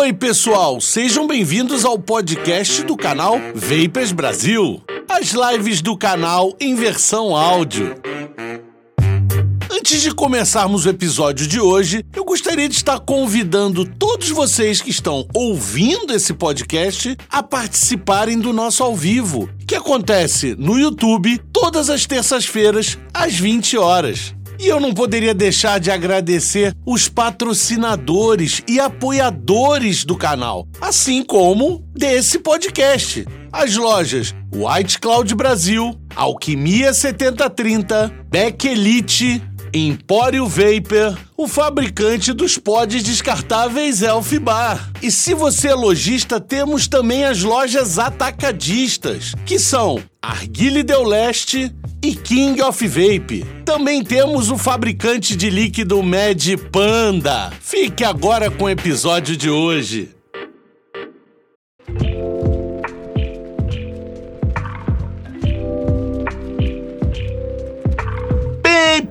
oi, pessoal! Sejam bem-vindos ao podcast do canal Vapers Brasil. As lives do canal em versão áudio. Antes de começarmos o episódio de hoje, eu gostaria de estar convidando todos vocês que estão ouvindo esse podcast a participarem do nosso ao vivo, que acontece no YouTube todas as terças-feiras às 20 horas. E eu não poderia deixar de agradecer os patrocinadores e apoiadores do canal, assim como desse podcast. As lojas White Cloud Brasil, Alquimia 7030, Beck Elite, Empório Vapor, o fabricante dos pods descartáveis Elf Bar. E se você é lojista, temos também as lojas atacadistas, que são Arguile Del Leste e King of Vape. Também temos o fabricante de líquido Mad Panda. Fique agora com o episódio de hoje.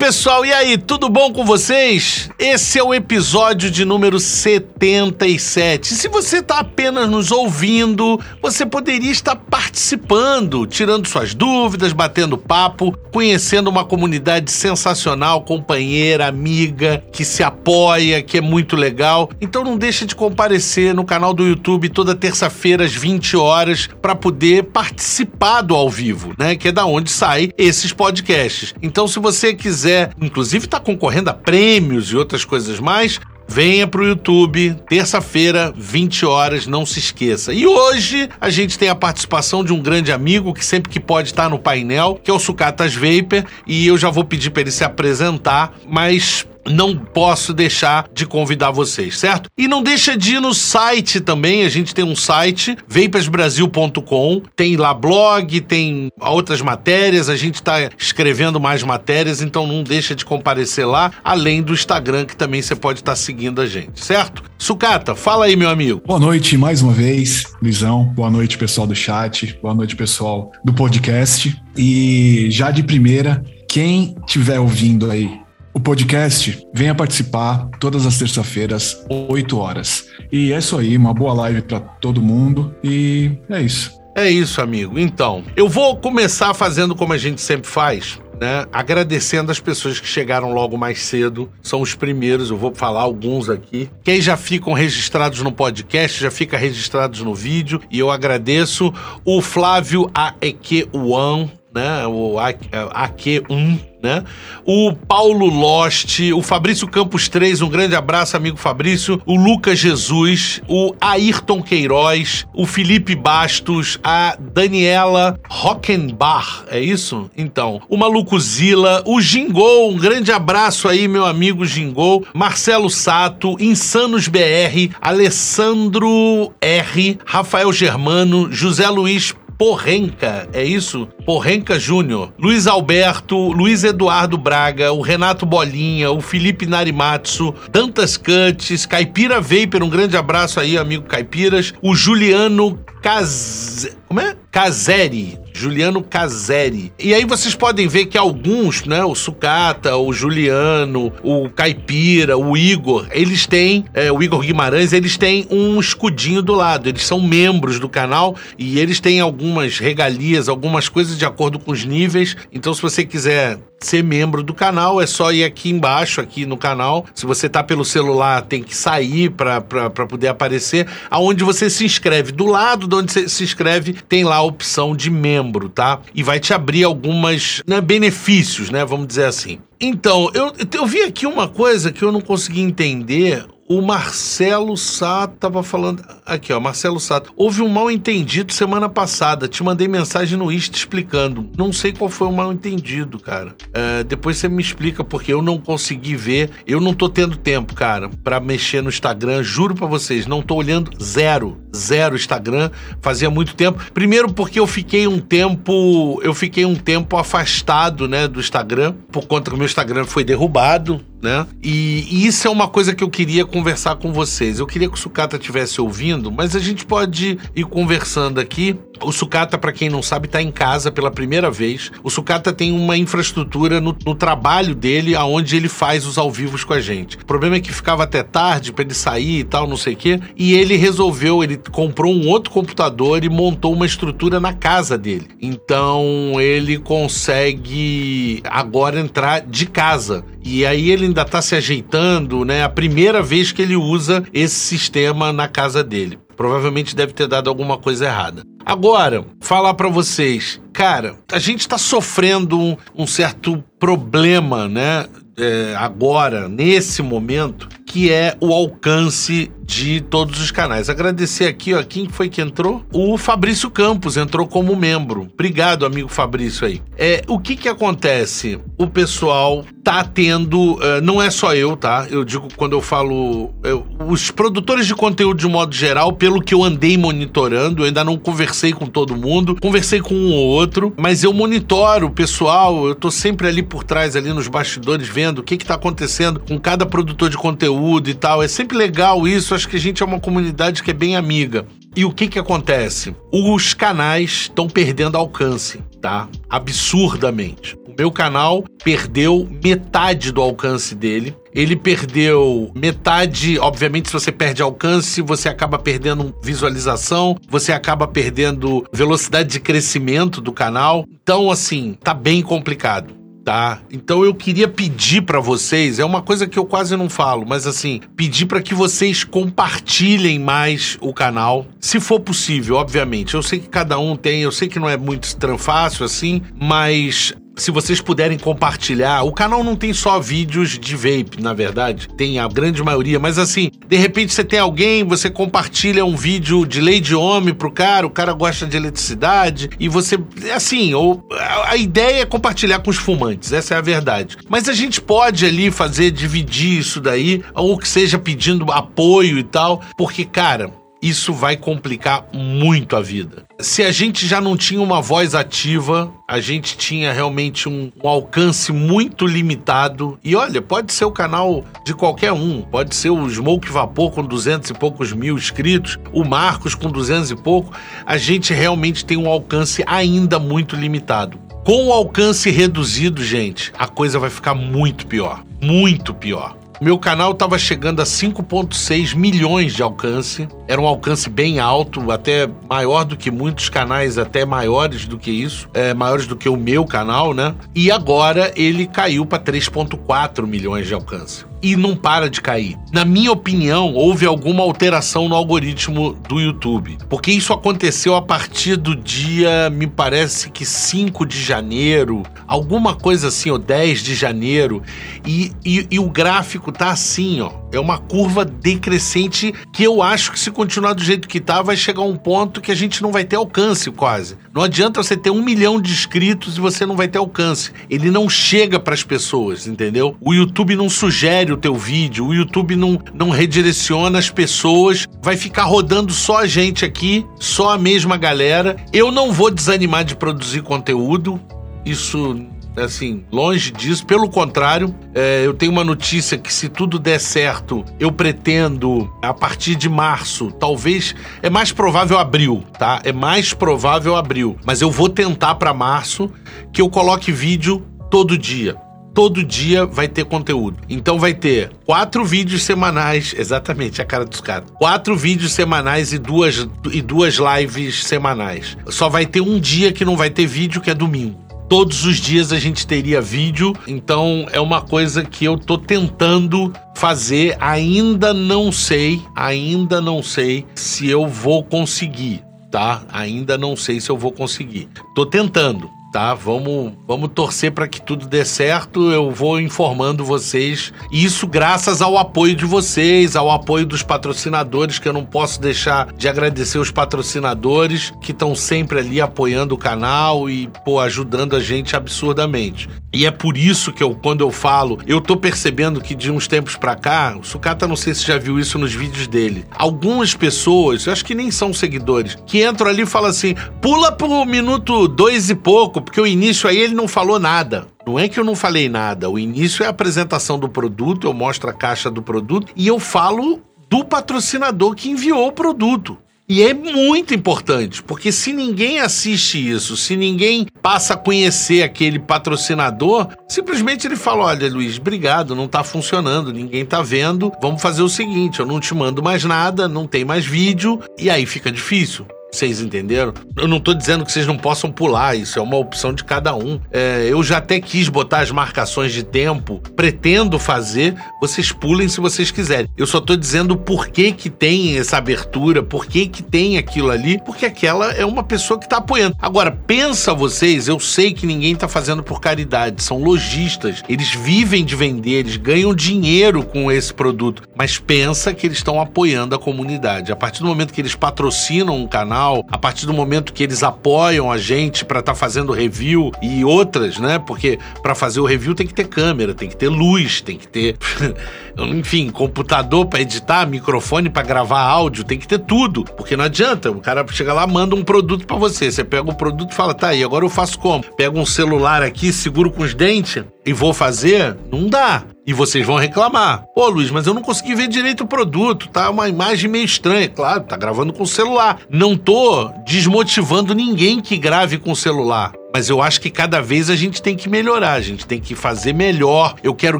Pessoal, e aí, tudo bom com vocês? Esse é o episódio de número 77. Se você está apenas nos ouvindo, você poderia estar participando, tirando suas dúvidas, batendo papo, conhecendo uma comunidade sensacional, companheira, amiga, que se apoia, que é muito legal. Então não deixa de comparecer no canal do YouTube toda terça-feira às 20 horas para poder participar do ao vivo, né? Que é da onde sai esses podcasts. Então se você quiser, inclusive está concorrendo a prêmios e outras coisas mais, Venha pro YouTube, terça-feira, 20 horas, não se esqueça. E hoje a gente tem a participação de um grande amigo que sempre que pode estar no painel, que é o Sucatas Vapor, e eu já vou pedir para ele se apresentar, mas não posso deixar de convidar vocês, certo? E não deixa de ir no site também, a gente tem um site, vapersbrasil.com, tem lá blog, tem outras matérias, a gente está escrevendo mais matérias, então não deixa de comparecer lá, além do Instagram que também você pode estar tá seguindo a gente, certo? Sucata, fala aí, meu amigo. Boa noite mais uma vez, Luizão. Boa noite, pessoal do chat. Boa noite, pessoal do podcast. E já de primeira, quem estiver ouvindo aí o podcast, venha participar todas as terças-feiras, 8 horas. E é isso aí, uma boa live para todo mundo e é isso. É isso, amigo. Então, eu vou começar fazendo como a gente sempre faz. Né? Agradecendo as pessoas que chegaram logo mais cedo, são os primeiros, eu vou falar alguns aqui. Quem já ficam registrados no podcast, já fica registrados no vídeo, e eu agradeço o Flávio Aequeuan, né? O AQ1, né? O Paulo Lost, o Fabrício Campos 3, um grande abraço, amigo Fabrício. O Lucas Jesus, o Ayrton Queiroz, o Felipe Bastos, a Daniela Rockenbach, é isso? Então, o Maluco Zila, o Gingol, um grande abraço aí, meu amigo Gingol. Marcelo Sato, Insanos BR, Alessandro R, Rafael Germano, José Luiz Porrenca, é isso? Porrenca Júnior, Luiz Alberto, Luiz Eduardo Braga, o Renato Bolinha, o Felipe Narimatsu, Dantas Cantes, Caipira Vapor, um grande abraço aí, amigo Caipiras, o Juliano Caz... Como é? Caseri, Juliano Caseri. E aí vocês podem ver que alguns, né, o Sucata, o Juliano, o Caipira, o Igor, eles têm, é, o Igor Guimarães, eles têm um escudinho do lado. Eles são membros do canal e eles têm algumas regalias, algumas coisas de acordo com os níveis. Então, se você quiser ser membro do canal, é só ir aqui embaixo, aqui no canal. Se você tá pelo celular, tem que sair para poder aparecer. Aonde você se inscreve. Do lado de onde você se inscreve, tem lá a opção de membro, tá? E vai te abrir algumas né, benefícios, né? Vamos dizer assim. Então, eu, eu vi aqui uma coisa que eu não consegui entender. O Marcelo Sato tava falando. Aqui, ó, Marcelo Sato. Houve um mal entendido semana passada. Te mandei mensagem no Insta explicando. Não sei qual foi o mal entendido, cara. É, depois você me explica, porque eu não consegui ver. Eu não tô tendo tempo, cara, para mexer no Instagram. Juro para vocês, não tô olhando zero. Zero Instagram. Fazia muito tempo. Primeiro porque eu fiquei um tempo. Eu fiquei um tempo afastado, né, do Instagram. Por conta que o meu Instagram foi derrubado né? E, e, isso é uma coisa que eu queria conversar com vocês. Eu queria que o Sucata estivesse ouvindo, mas a gente pode ir conversando aqui. O Sucata, para quem não sabe, tá em casa pela primeira vez. O Sucata tem uma infraestrutura no, no trabalho dele, aonde ele faz os ao vivos com a gente. O problema é que ficava até tarde para ele sair e tal, não sei o quê. E ele resolveu, ele comprou um outro computador e montou uma estrutura na casa dele. Então ele consegue agora entrar de casa. E aí ele ainda tá se ajeitando, né? A primeira vez que ele usa esse sistema na casa dele. Provavelmente deve ter dado alguma coisa errada. Agora, falar para vocês, cara, a gente tá sofrendo um, um certo problema, né? É, agora, nesse momento, que é o alcance de todos os canais. Agradecer aqui, ó, quem foi que entrou? O Fabrício Campos entrou como membro. Obrigado, amigo Fabrício aí. É, o que que acontece? O pessoal tá tendo, uh, não é só eu, tá? Eu digo quando eu falo, eu, os produtores de conteúdo de modo geral, pelo que eu andei monitorando, eu ainda não conversei com todo mundo, conversei com um ou outro, mas eu monitoro o pessoal, eu tô sempre ali por trás, ali nos bastidores, vendo o que que tá acontecendo com cada produtor de conteúdo e tal. É sempre legal isso, acho que a gente é uma comunidade que é bem amiga. E o que que acontece? Os canais estão perdendo alcance, tá? Absurdamente. O meu canal perdeu metade do alcance dele. Ele perdeu metade, obviamente, se você perde alcance, você acaba perdendo visualização, você acaba perdendo velocidade de crescimento do canal. Então, assim, tá bem complicado tá? Então eu queria pedir para vocês, é uma coisa que eu quase não falo, mas assim, pedir para que vocês compartilhem mais o canal, se for possível, obviamente. Eu sei que cada um tem, eu sei que não é muito fácil assim, mas se vocês puderem compartilhar. O canal não tem só vídeos de vape, na verdade. Tem a grande maioria, mas assim, de repente você tem alguém, você compartilha um vídeo de lei de homem pro cara, o cara gosta de eletricidade, e você. Assim, ou, a, ideia é compartilhar com os fumantes, essa é a verdade. Mas a gente pode ali fazer, dividir isso daí, ou que seja pedindo apoio e tal, porque, cara, isso vai complicar muito a vida. Se a gente já não tinha uma voz ativa, a gente tinha realmente um, um, alcance muito limitado. E olha, pode ser o canal de qualquer um, pode ser o Smoke Vapor com 200 e poucos mil inscritos, o Marcos com 200 e pouco. A gente realmente tem um alcance ainda muito limitado. Com o alcance reduzido, gente, a coisa vai ficar muito pior. Muito pior. Meu canal estava chegando a 5,6 milhões de alcance. Era um alcance bem alto, até maior do que muitos canais, até maiores do que isso, é, maiores do que o meu canal, né? E agora ele caiu para 3,4 milhões de alcance e não para de cair. Na minha opinião, houve alguma alteração no algoritmo do YouTube, porque isso aconteceu a partir do dia, me parece que 5 de janeiro, alguma coisa assim, ou 10 de janeiro, e, e, e o gráfico tá assim, ó. É uma curva decrescente que eu acho que se continuar do jeito que tá, vai chegar um ponto que a gente não vai ter alcance quase. Não adianta você ter um milhão de inscritos e você não vai ter alcance. Ele não chega para as pessoas, entendeu? O YouTube não sugere o teu vídeo, o YouTube não, não redireciona as pessoas. Vai ficar rodando só a gente aqui, só a mesma galera. Eu não vou desanimar de produzir conteúdo. Isso assim, longe disso. Pelo contrário, é, eu tenho uma notícia que, se tudo der certo, eu pretendo, a partir de março, talvez. É mais provável abril, tá? É mais provável abril. Mas eu vou tentar para março que eu coloque vídeo todo dia todo dia vai ter conteúdo. Então vai ter quatro vídeos semanais, exatamente a cara dos caras. Quatro vídeos semanais e duas, e duas lives semanais. Só vai ter um dia que não vai ter vídeo, que é domingo. Todos os dias a gente teria vídeo, então é uma coisa que eu tô tentando fazer. Ainda não sei, ainda não sei se eu vou conseguir, tá? Ainda não sei se eu vou conseguir. Tô tentando tá? Vamos, vamos torcer para que tudo dê certo. Eu vou informando vocês. Isso graças ao apoio de vocês, ao apoio dos patrocinadores, que eu não posso deixar de agradecer os patrocinadores que estão sempre ali apoiando o canal e pô, ajudando a gente absurdamente. E é por isso que eu, quando eu falo, eu tô percebendo que de uns tempos para cá, o Sucata não sei se já viu isso nos vídeos dele. Algumas pessoas, eu acho que nem são seguidores, que entram ali e falam assim: pula pro minuto dois e pouco porque o início aí ele não falou nada. Não é que eu não falei nada. O início é a apresentação do produto, eu mostro a caixa do produto e eu falo do patrocinador que enviou o produto. E é muito importante, porque se ninguém assiste isso, se ninguém passa a conhecer aquele patrocinador, simplesmente ele fala: olha, Luiz, obrigado, não tá funcionando, ninguém tá vendo. Vamos fazer o seguinte: eu não te mando mais nada, não tem mais vídeo, e aí fica difícil. Vocês entenderam? Eu não tô dizendo que vocês não possam pular, isso é uma opção de cada um. É, eu já até quis botar as marcações de tempo, pretendo fazer, vocês pulem se vocês quiserem. Eu só tô dizendo por que que tem essa abertura, por que que tem aquilo ali, porque aquela é uma pessoa que tá apoiando. Agora, pensa vocês, eu sei que ninguém tá fazendo por caridade, são lojistas, eles vivem de vender, eles ganham dinheiro com esse produto, mas pensa que eles estão apoiando a comunidade. A partir do momento que eles patrocinam um canal, canal, a partir do momento que eles apoiam a gente para estar tá fazendo review e outras, né? Porque para fazer o review tem que ter câmera, tem que ter luz, tem que ter, enfim, computador para editar, microfone para gravar áudio, tem que ter tudo. Porque não adianta, o cara chega lá, manda um produto para você, você pega o produto e fala: "Tá aí, agora eu faço como?". Pega um celular aqui, seguro com os dentes e vou fazer? Não dá. E vocês vão reclamar. Pô, Luiz, mas eu não consegui ver direito o produto, tá uma imagem meio estranha. Claro, tá gravando com o celular. Não tô desmotivando ninguém que grave com o celular. Mas eu acho que cada vez a gente tem que melhorar, a gente tem que fazer melhor. Eu quero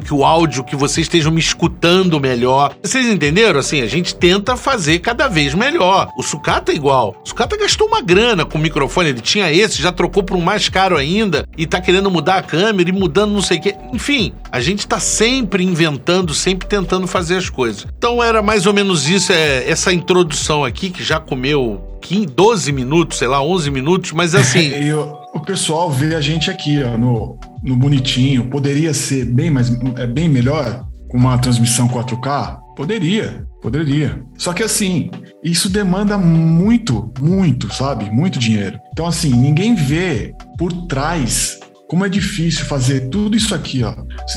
que o áudio, que vocês estejam me escutando melhor. Vocês entenderam? Assim, a gente tenta fazer cada vez melhor. O Sucata é igual. O Sucata gastou uma grana com o microfone, ele tinha esse, já trocou por um mais caro ainda e tá querendo mudar a câmera e mudando não sei o quê. Enfim, a gente tá sempre inventando, sempre tentando fazer as coisas. Então era mais ou menos isso, é, essa introdução aqui que já comeu 15, 12 minutos, sei lá, 11 minutos, mas assim. eu, o pessoal vê a gente aqui, ó, no, no bonitinho. Poderia ser bem, mais, é bem melhor com uma transmissão 4K? Poderia, poderia. Só que assim, isso demanda muito, muito, sabe? Muito dinheiro. Então, assim, ninguém vê por trás como é difícil fazer tudo isso aqui, ó.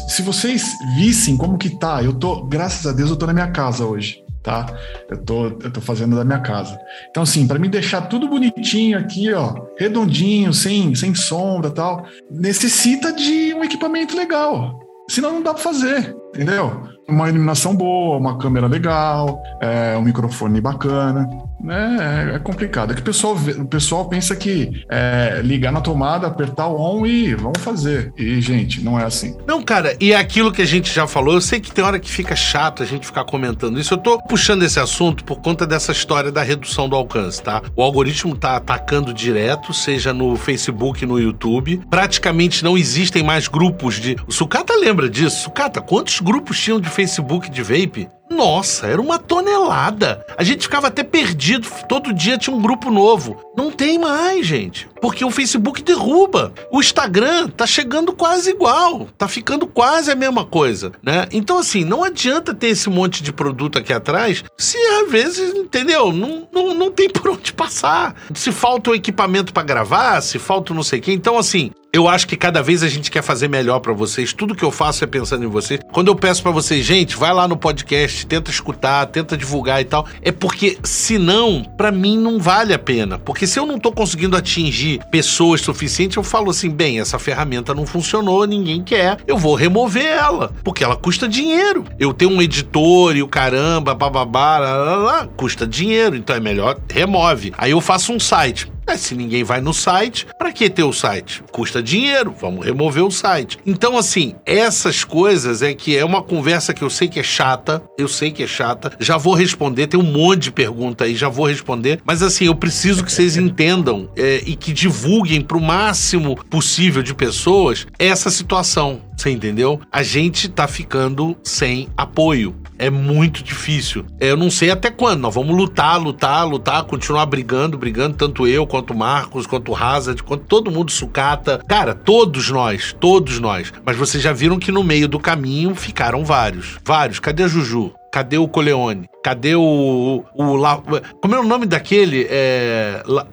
Se, vocês vissem como que tá, eu tô, graças a Deus, eu tô na minha casa hoje tá? Eu tô, eu tô fazendo da minha casa. Então, assim, para me deixar tudo bonitinho aqui, ó, redondinho, sem, sem sombra tal, necessita de um equipamento legal. Senão não dá para fazer, entendeu? Uma iluminação boa, uma câmera legal, é, um microfone bacana. É, é complicado. É que o pessoal, o pessoal pensa que é ligar na tomada, apertar o on e vamos fazer. E, gente, não é assim. Não, cara, e é aquilo que a gente já falou, eu sei que tem hora que fica chato a gente ficar comentando isso. Eu tô puxando esse assunto por conta dessa história da redução do alcance, tá? O algoritmo tá atacando direto, seja no Facebook, no YouTube. Praticamente não existem mais grupos de. O Sucata lembra disso? Sucata, quantos grupos tinham de Facebook de vape? Nossa, era uma tonelada. A gente ficava até perdido. Todo dia tinha um grupo novo. Não tem mais, gente. Porque o Facebook derruba. O Instagram tá chegando quase igual. Tá ficando quase a mesma coisa, né? Então, assim, não adianta ter esse monte de produto aqui atrás se às vezes, entendeu? Não, não, não tem por onde passar. Se falta o equipamento para gravar, se falta não sei o quê. Então, assim, eu acho que cada vez a gente quer fazer melhor para vocês. Tudo que eu faço é pensando em vocês. Quando eu peço para vocês, gente, vai lá no podcast, tenta escutar, tenta divulgar e tal, é porque senão, para mim não vale a pena. Porque se eu não tô conseguindo atingir pessoas suficientes, eu falo assim, bem, essa ferramenta não funcionou, ninguém quer, eu vou remover ela, porque ela custa dinheiro. Eu tenho um editor e o caramba, bababá, lá, lá, lá, custa dinheiro, então é melhor remove. Aí eu faço um site. É, se ninguém vai no site, para que ter o site? Custa dinheiro, vamos remover o site. Então, assim, essas coisas é que é uma conversa que eu sei que é chata, eu sei que é chata, já vou responder, tem um monte de pergunta aí, já vou responder, mas assim, eu preciso que vocês entendam é, e que divulguem para o máximo possível de pessoas essa situação. Você entendeu? A gente tá ficando sem apoio. É muito difícil. Eu não sei até quando. Nós vamos lutar, lutar, lutar, continuar brigando, brigando, tanto eu, quanto o Marcos, quanto o Hazard, quanto todo mundo sucata. Cara, todos nós, todos nós. Mas vocês já viram que no meio do caminho ficaram vários. Vários. Cadê a Juju? Cadê o Coleone? Cadê o. o La, como é o nome daquele? É, La,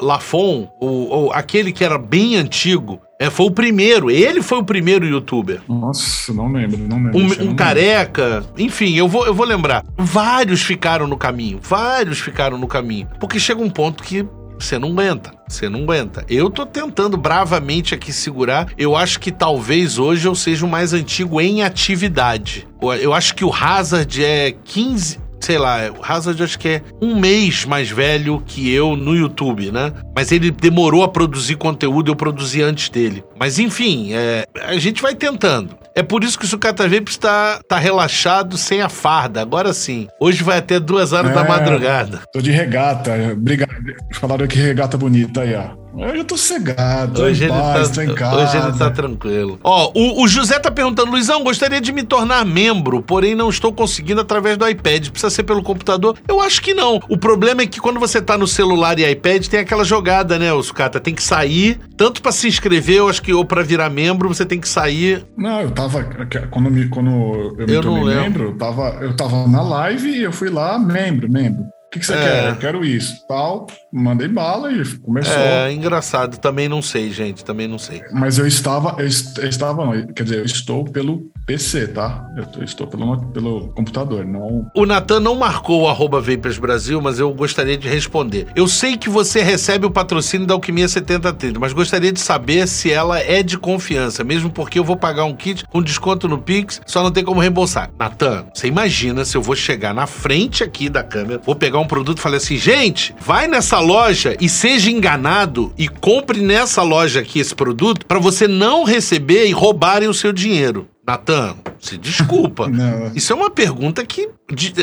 Lafon? O, o, aquele que era bem antigo. É, foi o primeiro. Ele foi o primeiro youtuber. Nossa, não lembro, não lembro. Um, um careca. Enfim, eu vou, eu vou lembrar. Vários ficaram no caminho. Vários ficaram no caminho. Porque chega um ponto que você não aguenta. Você não aguenta. Eu tô tentando bravamente aqui segurar. Eu acho que talvez hoje eu seja o mais antigo em atividade. Eu acho que o Hazard é 15. Sei lá, o Hazard acho que é um mês mais velho que eu no YouTube, né? Mas ele demorou a produzir conteúdo, eu produzi antes dele. Mas enfim, é, a gente vai tentando. É por isso que o Sucata Vapes está tá relaxado sem a farda. Agora sim. Hoje vai até duas horas é, da madrugada. Tô de regata. Obrigado. Falaram que regata bonita aí, ó. Hoje eu tô cegado, hoje ele paz, tá, em casa. Hoje ele tá tranquilo. Ó, o, o, José tá perguntando, Luizão, gostaria de me tornar membro, porém não estou conseguindo através do iPad. Precisa ser pelo computador? Eu acho que não. O problema é que quando você tá no celular e iPad, tem aquela jogada, né, o Sucata? Tem que sair, tanto para se inscrever, eu acho que, ou para virar membro, você tem que sair. Não, eu tava. Quando, me, quando eu me eu tornei membro, eu tava, eu tava na live e eu fui lá, membro, membro. O que, que você é. quer? Eu quero isso. Tal, mandei bala e começou. É engraçado, também não sei, gente, também não sei. Mas eu estava, eu, estava, não, quer dizer, eu estou pelo PC, tá? Eu estou pelo, pelo computador, não. O Natan não marcou o Vapers Brasil, mas eu gostaria de responder. Eu sei que você recebe o patrocínio da Alquimia 7030, mas gostaria de saber se ela é de confiança, mesmo porque eu vou pagar um kit com desconto no Pix, só não tem como reembolsar. Natan, você imagina se eu vou chegar na frente aqui da câmera, vou pegar um produto e falar assim: gente, vai nessa loja e seja enganado e compre nessa loja aqui esse produto para você não receber e roubarem o seu dinheiro. Natan, se desculpa. Não. Isso é uma pergunta que,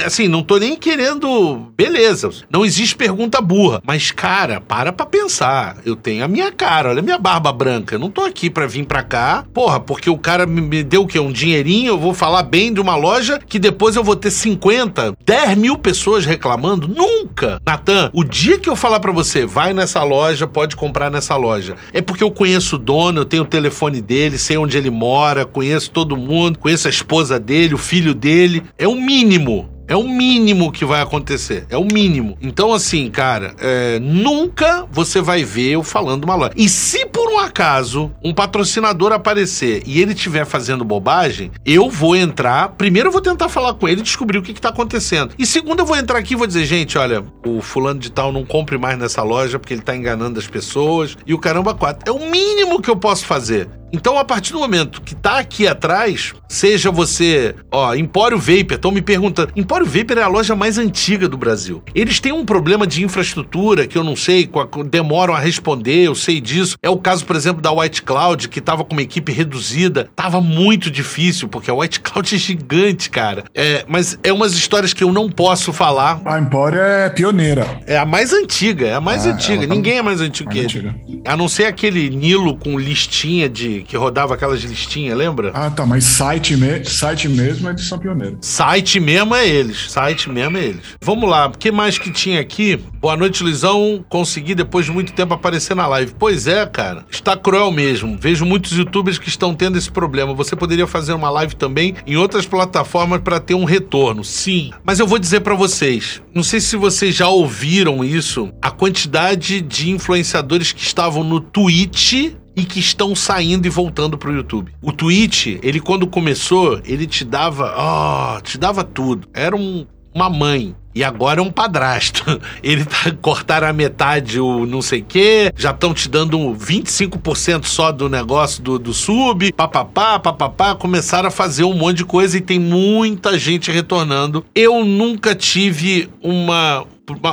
assim, não tô nem querendo. Beleza, não existe pergunta burra. Mas, cara, para pra pensar. Eu tenho a minha cara, olha a minha barba branca. Eu não tô aqui pra vir pra cá, porra, porque o cara me deu o quê? Um dinheirinho, eu vou falar bem de uma loja que depois eu vou ter 50, 10 mil pessoas reclamando? Nunca! Natan, o dia que eu falar para você, vai nessa loja, pode comprar nessa loja, é porque eu conheço o dono, eu tenho o telefone dele, sei onde ele mora, conheço todo mundo, conheço a esposa dele, o filho dele. É o mínimo. É o mínimo que vai acontecer. É o mínimo. Então, assim, cara, é, nunca você vai ver eu falando uma loja. E se por um acaso um patrocinador aparecer e ele estiver fazendo bobagem, eu vou entrar. Primeiro, eu vou tentar falar com ele e descobrir o que, está acontecendo. E segundo, eu vou entrar aqui e vou dizer, gente, olha, o fulano de tal não compre mais nessa loja porque ele está enganando as pessoas. E o caramba, quatro. É o mínimo que eu posso fazer. Então, a partir do momento que tá aqui atrás, seja você, ó, Empório Vapor, estão me perguntando. Empório Vapor é a loja mais antiga do Brasil. Eles têm um problema de infraestrutura que eu não sei, demoram a responder, eu sei disso. É o caso, por exemplo, da White Cloud, que tava com uma equipe reduzida. Tava muito difícil, porque a White Cloud é gigante, cara. É, mas é umas histórias que eu não posso falar. A Empório é pioneira. É a mais antiga, é a mais ah, antiga. Tá Ninguém é mais antigo mais que antiga. ele. A não ser aquele Nilo com listinha de que rodava aquelas listinhas, lembra? Ah, tá, mas site, me site mesmo é de São Pioneiro. Site mesmo é eles, site mesmo é eles. Vamos lá, o que mais que tinha aqui? Boa noite, Lisão. Consegui depois de muito tempo aparecer na live. Pois é, cara, está cruel mesmo. Vejo muitos youtubers que estão tendo esse problema. Você poderia fazer uma live também em outras plataformas para ter um retorno. Sim, mas eu vou dizer para vocês, não sei se vocês já ouviram isso, a quantidade de influenciadores que estavam no Twitch e que estão saindo e voltando pro YouTube. O Twitch, ele quando começou, ele te dava, ó, oh, te dava tudo. Era um, uma mãe. E agora é um padrasto. Ele tá cortaram a metade o não sei quê, já estão te dando 25% só do negócio do, do sub, papapá, papapá. Começaram a fazer um monte de coisa e tem muita gente retornando. Eu nunca tive uma,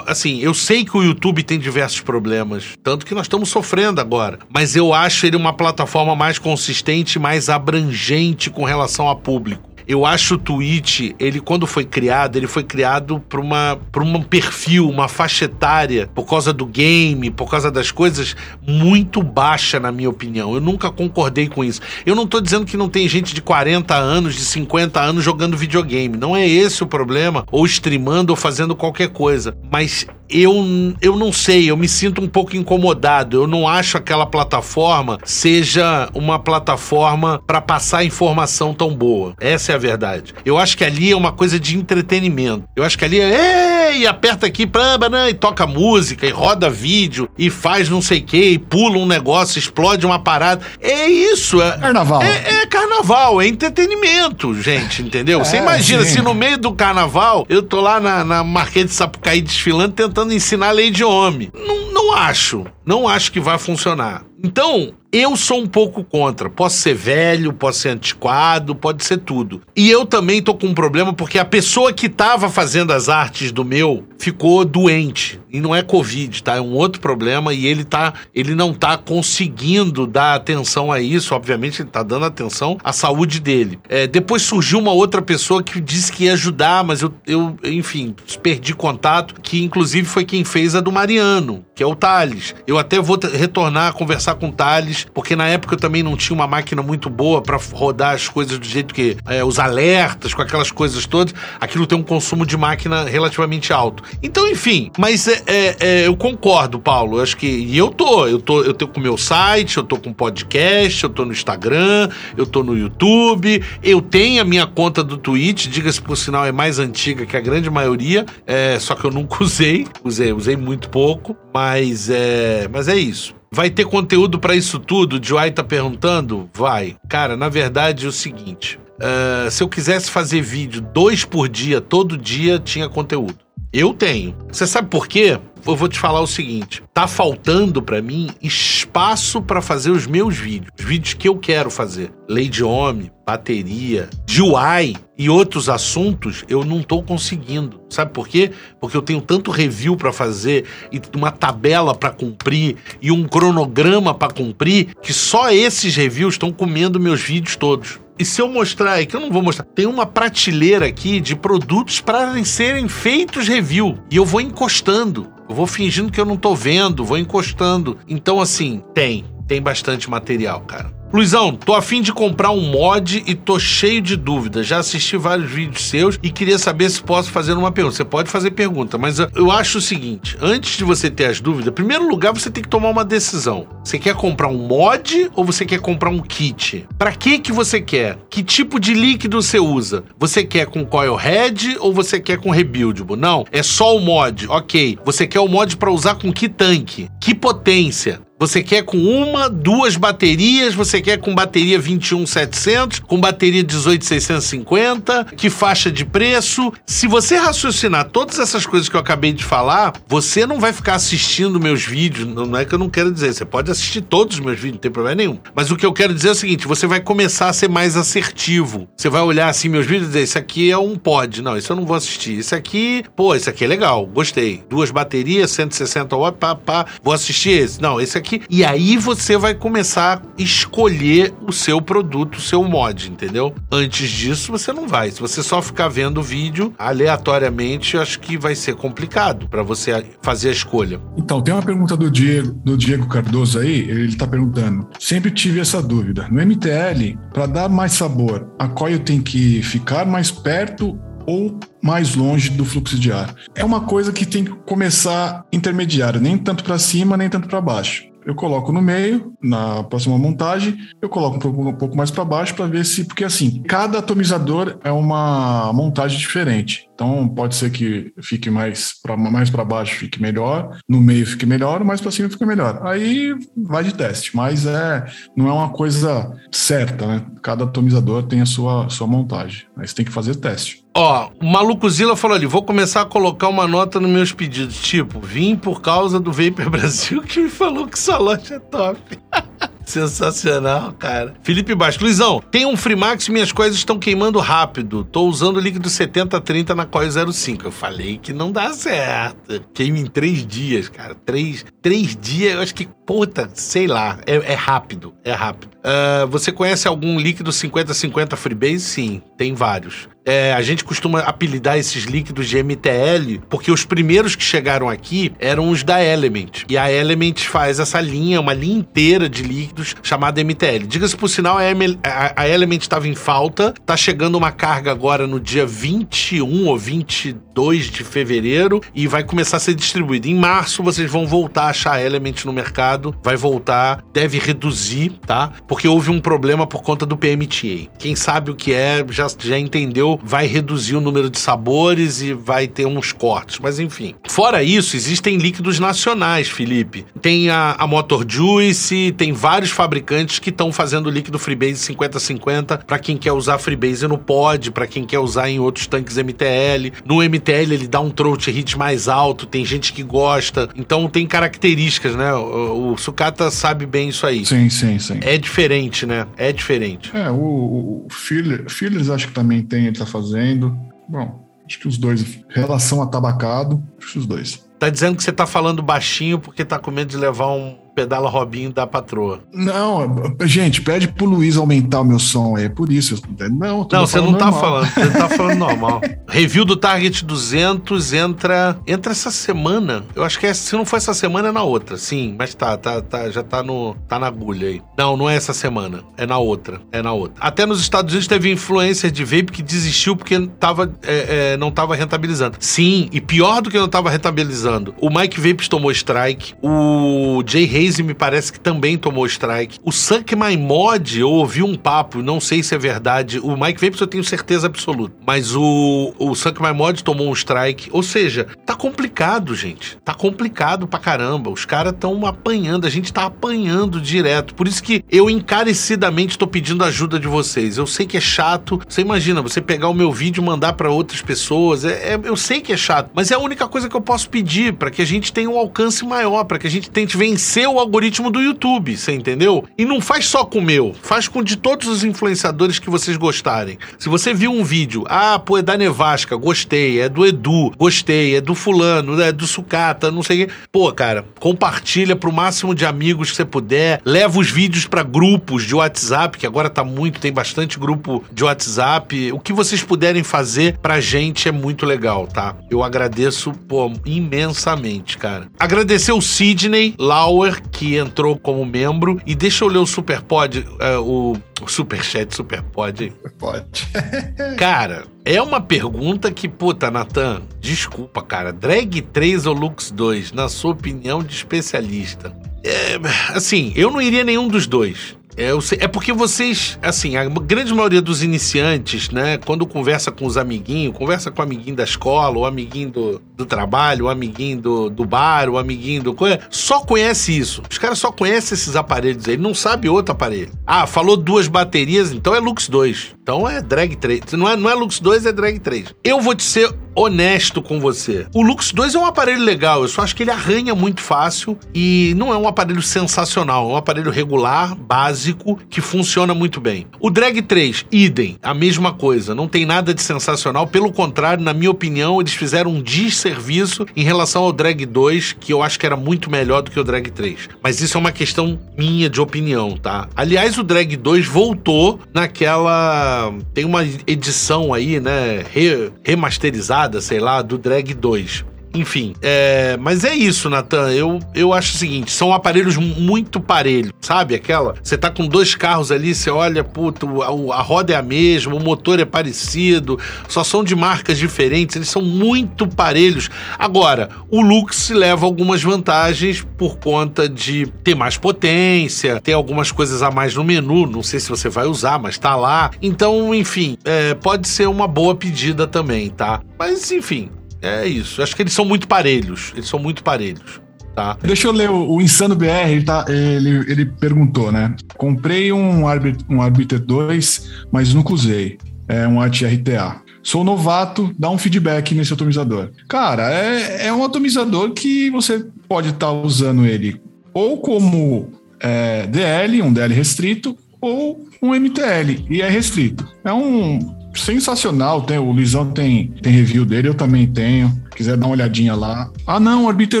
assim, eu sei que o YouTube tem diversos problemas, tanto que nós estamos sofrendo agora, mas eu acho ele uma plataforma mais consistente, mais abrangente com relação a público. Eu acho o Twitch, ele quando foi criado, ele foi criado para uma para um perfil, uma faixa etária, por causa do game, por causa das coisas muito baixa na minha opinião. Eu nunca concordei com isso. Eu não tô dizendo que não tem gente de 40 anos, de 50 anos jogando videogame. Não é esse o problema, ou streamando ou fazendo qualquer coisa, mas eu, eu não sei, eu me sinto um pouco incomodado. Eu não acho aquela plataforma seja uma plataforma para passar informação tão boa. Essa é a verdade. Eu acho que ali é uma coisa de entretenimento. Eu acho que ali é, e aperta aqui, pra, e toca música, e roda vídeo, e faz não sei o que, e pula um negócio, explode uma parada. É isso. É, carnaval. É, é carnaval, é entretenimento, gente, entendeu? É, Você imagina sim. se no meio do carnaval eu tô lá na, na Marquês de Sapucaí desfilando, tentando ensinar a lei de homem. Não, não acho. Não acho que vai funcionar. Então, Eu sou um pouco contra. Posso ser velho, posso ser antiquado, pode ser tudo. E eu também tô com um problema porque a pessoa que tava fazendo as artes do meu ficou doente. E não é Covid, tá? É um outro problema e ele tá. Ele não tá conseguindo dar atenção a isso. Obviamente, ele tá dando atenção à saúde dele. É, depois surgiu uma outra pessoa que disse que ia ajudar, mas eu, eu, enfim, perdi contato, que inclusive foi quem fez a do Mariano, que é o Thales. Eu até vou retornar a conversar com o Thales, porque na época eu também não tinha uma máquina muito boa para rodar as coisas do jeito que. É, os alertas, com aquelas coisas todas. Aquilo tem um consumo de máquina relativamente alto. Então, enfim, mas é, é, é, eu concordo, Paulo. Eu acho que. E eu tô. Eu tô, eu tô com o meu site, eu tô com podcast, eu tô no Instagram, eu tô no YouTube, eu tenho a minha conta do Twitch, diga-se por sinal, é mais antiga que a grande maioria, é, só que eu nunca usei. Usei, usei muito pouco, mas é, mas é isso. Vai ter conteúdo para isso tudo? O Joy tá perguntando? Vai. Cara, na verdade é o seguinte: uh, se eu quisesse fazer vídeo dois por dia, todo dia, tinha conteúdo. Eu tenho. Você sabe por quê? Eu vou te falar o seguinte: tá faltando para mim espaço para fazer os meus vídeos, os vídeos que eu quero fazer. Lei de homem, bateria, UI e outros assuntos, eu não tô conseguindo. Sabe por quê? Porque eu tenho tanto review para fazer e uma tabela para cumprir e um cronograma para cumprir que só esses reviews estão comendo meus vídeos todos. E se eu mostrar aí, que eu não vou mostrar, tem uma prateleira aqui de produtos para serem feitos review. E eu vou encostando. Eu vou fingindo que eu não tô vendo, vou encostando. Então, assim, tem. Tem bastante material, cara. Luizão, tô afim de comprar um mod e tô cheio de dúvidas. Já assisti vários vídeos seus e queria saber se posso fazer uma pergunta. Você pode fazer pergunta, mas eu acho o seguinte: antes de você ter as dúvidas, em primeiro lugar você tem que tomar uma decisão. Você quer comprar um mod ou você quer comprar um kit? Para que que você quer? Que tipo de líquido você usa? Você quer com coil head ou você quer com rebuildable? Não, é só o mod. OK. Você quer o mod para usar com que tanque? Que potência? Você quer com uma, duas baterias, você quer com bateria 21700, com bateria 18650, que faixa de preço. Se você raciocinar todas essas coisas que eu acabei de falar, você não vai ficar assistindo meus vídeos, não é que eu não quero dizer, você pode assistir todos os meus vídeos, não tem problema nenhum. Mas o que eu quero dizer é o seguinte, você vai começar a ser mais assertivo. Você vai olhar assim meus vídeos e dizer, isso aqui é um pod, não, isso eu não vou assistir. Isso aqui, pô, isso aqui é legal, gostei. Duas baterias, 160 watts, pá, pá, vou assistir esse. Não, esse aqui E aí você vai começar a escolher o seu produto, o seu mod, entendeu? Antes disso, você não vai. Se você só ficar vendo o vídeo aleatoriamente, acho que vai ser complicado para você fazer a escolha. Então, tem uma pergunta do Diego, do Diego Cardoso aí, ele tá perguntando. Sempre tive essa dúvida. No MTL, para dar mais sabor, a coil tem que ficar mais perto ou mais longe do fluxo de ar. É uma coisa que tem que começar intermediária, nem tanto para cima, nem tanto para baixo eu coloco no meio, na próxima montagem, eu coloco um pouco, um pouco mais para baixo para ver se. Porque assim, cada atomizador é uma montagem diferente. Então pode ser que fique mais para mais baixo fique melhor, no meio fique melhor, mais para cima fique melhor. Aí vai de teste, mas é não é uma coisa certa, né? Cada atomizador tem a sua sua montagem. Aí você tem que fazer teste. Ó, o Maluco Zila falou ali: vou começar a colocar uma nota nos meus pedidos. Tipo, vim por causa do Vapor Brasil que me falou que sua loja é top. Sensacional, cara. Felipe Baixo. Luizão, tem um Freemax e minhas coisas estão queimando rápido. Tô usando o líquido 7030 na Coil 05. Eu falei que não dá certo. Queima em três dias, cara. Três, três dias, eu acho que, puta, sei lá. É, é rápido, é rápido. Uh, você conhece algum líquido 50-50 Freebase? Sim, tem vários. É, a gente costuma apelidar esses líquidos de MTL porque os primeiros que chegaram aqui eram os da Element. E a Element faz essa linha, uma linha inteira de líquidos chamada MTL. Diga-se por sinal, a Element estava em falta, tá chegando uma carga agora no dia 21 ou 22 de fevereiro e vai começar a ser distribuída. Em março vocês vão voltar a achar a Element no mercado, vai voltar, deve reduzir, tá? Porque houve um problema por conta do PMTA. Quem sabe o que é, já, já entendeu, vai reduzir o número de sabores e vai ter uns cortes. Mas enfim. Fora isso, existem líquidos nacionais, Felipe. Tem a, a Motor Juice, tem vários fabricantes que estão fazendo líquido Freebase 50-50 para quem quer usar Freebase no pod, para quem quer usar em outros tanques MTL. No MTL ele dá um throat hit mais alto, tem gente que gosta. Então tem características, né? O, o Sucata sabe bem isso aí. Sim, sim, sim. É diferente, né? É diferente. É, o, o Fillers acho que também tem, ele tá fazendo. Bom, acho que os dois. Relação a tabacado, acho que os dois. Tá dizendo que você tá falando baixinho porque tá com medo de levar um pedala Robinho da patroa. Não, gente, pede pro Luiz aumentar o meu som, é por isso. Não, não você não tá normal. falando, você tá falando normal. Review do Target 200 entra entra essa semana. Eu acho que é, se não for essa semana é na outra, sim, mas tá, tá, tá já tá no tá na agulha aí. Não, não é essa semana, é na outra, é na outra. Até nos Estados Unidos teve influencer de vape que desistiu porque tava, é, é, não tava rentabilizando. Sim, e pior do que não tava rentabilizando, o Mike Vapes tomou strike, o Jay Haze me parece que também tomou strike. O Suck My Mod, eu ouvi um papo, não sei se é verdade. O Mike Vapes eu tenho certeza absoluta. Mas o, o Suck My Mod tomou um strike. Ou seja, tá complicado, gente. Tá complicado pra caramba. Os caras estão apanhando, a gente tá apanhando direto. Por isso que eu encarecidamente tô pedindo ajuda de vocês. Eu sei que é chato. Você imagina, você pegar o meu vídeo e mandar para outras pessoas. É, é, eu sei que é chato, mas é a única coisa que eu posso pedir para que a gente tenha um alcance maior, para que a gente tente vencer o algoritmo do YouTube, você entendeu? E não faz só com o meu, faz com de todos os influenciadores que vocês gostarem. Se você viu um vídeo, ah, pô, é da Nevasca, gostei, é do Edu, gostei, é do fulano, é do Sucata, não sei o quê. Pô, cara, compartilha pro máximo de amigos que você puder, leva os vídeos para grupos de WhatsApp, que agora tá muito, tem bastante grupo de WhatsApp. O que vocês puderem fazer pra gente é muito legal, tá? Eu agradeço, pô, imensamente, cara. Agradecer o Sidney Lauer, que entrou como membro. E deixa eu ler o Superpod, uh, o, o Superchat Superpod. Pode. cara, é uma pergunta que, puta, Natan, desculpa, cara. Drag 3 ou Lux 2, na sua opinião de especialista? É, assim, eu não iria nenhum dos dois. É, sei, é, porque vocês, assim, a grande maioria dos iniciantes, né, quando conversa com os amiguinhos, conversa com o amiguinho da escola, o amiguinho do, do trabalho, o amiguinho do, do bar, o amiguinho do. Só conhece isso. Os caras só conhecem esses aparelhos aí, não sabe outro aparelho. Ah, falou duas baterias, então é Lux 2. Então é Drag 3. Não é, não é Lux 2, é Drag 3. Eu vou te ser honesto com você. O Lux 2 é um aparelho legal, eu só acho que ele arranha muito fácil e não é um aparelho sensacional, é um aparelho regular, básico, que funciona muito bem. O Drag 3, idem, a mesma coisa, não tem nada de sensacional, pelo contrário, na minha opinião, eles fizeram um desserviço em relação ao Drag 2, que eu acho que era muito melhor do que o Drag 3. Mas isso é uma questão minha de opinião, tá? Aliás, o Drag 2 voltou naquela. Tem uma edição aí, né? Re... remasterizada, sei lá, do Drag 2. Enfim, é, mas é isso, Natan. Eu, eu acho o seguinte: são aparelhos muito parelhos, sabe? Aquela. Você tá com dois carros ali, você olha, puto, a, a, roda é a mesma, o motor é parecido, só são de marcas diferentes, eles são muito parelhos. Agora, o Lux leva algumas vantagens por conta de ter mais potência, ter algumas coisas a mais no menu. Não sei se você vai usar, mas tá lá. Então, enfim, é, pode ser uma boa pedida também, tá? Mas, enfim, é isso. Acho que eles são muito parelhos. Eles são muito parelhos. Tá. Deixa eu ler o, o Insano BR, ele, tá, ele, ele perguntou, né? Comprei um, Arbit, um Arbiter 2, mas nunca usei. É um Art RTA. Sou novato, dá um feedback nesse atomizador. Cara, é, é um atomizador que você pode estar tá usando ele ou como é, DL, um DL restrito, ou um MTL, e é restrito. É um sensacional. Tem, o Lisão tem, tem review dele, eu também tenho. Quiser dar uma olhadinha lá. Ah, não, Orbiter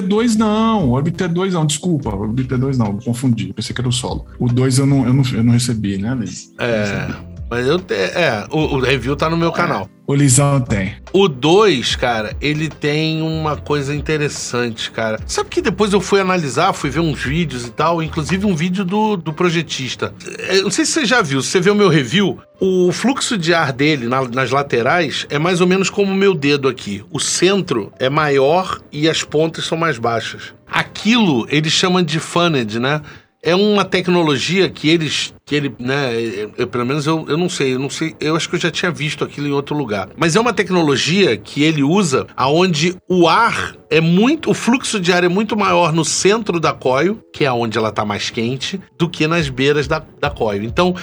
2 não. Orbiter 2 não, desculpa. Orbiter 2 não, confundi. Pensei que era o solo. O 2 eu não, eu, não, eu não recebi, né, Liz? É. Mas eu te, é, o, o, review tá no meu canal. O Lisão tem. O 2, cara, ele tem uma coisa interessante, cara. Sabe que depois eu fui analisar, fui ver uns vídeos e tal, inclusive um vídeo do, do projetista. Eu não sei se você já viu, se você viu o meu review, o fluxo de ar dele na, nas laterais é mais ou menos como o meu dedo aqui. O centro é maior e as pontas são mais baixas. Aquilo eles chamam de funnel, né? É uma tecnologia que eles que ele, né, eu, pelo menos eu, eu não sei, eu não sei, eu acho que eu já tinha visto aquilo em outro lugar. Mas é uma tecnologia que ele usa aonde o ar é muito, o fluxo de ar é muito maior no centro da coil, que é onde ela está mais quente, do que nas beiras da, da coil. Então,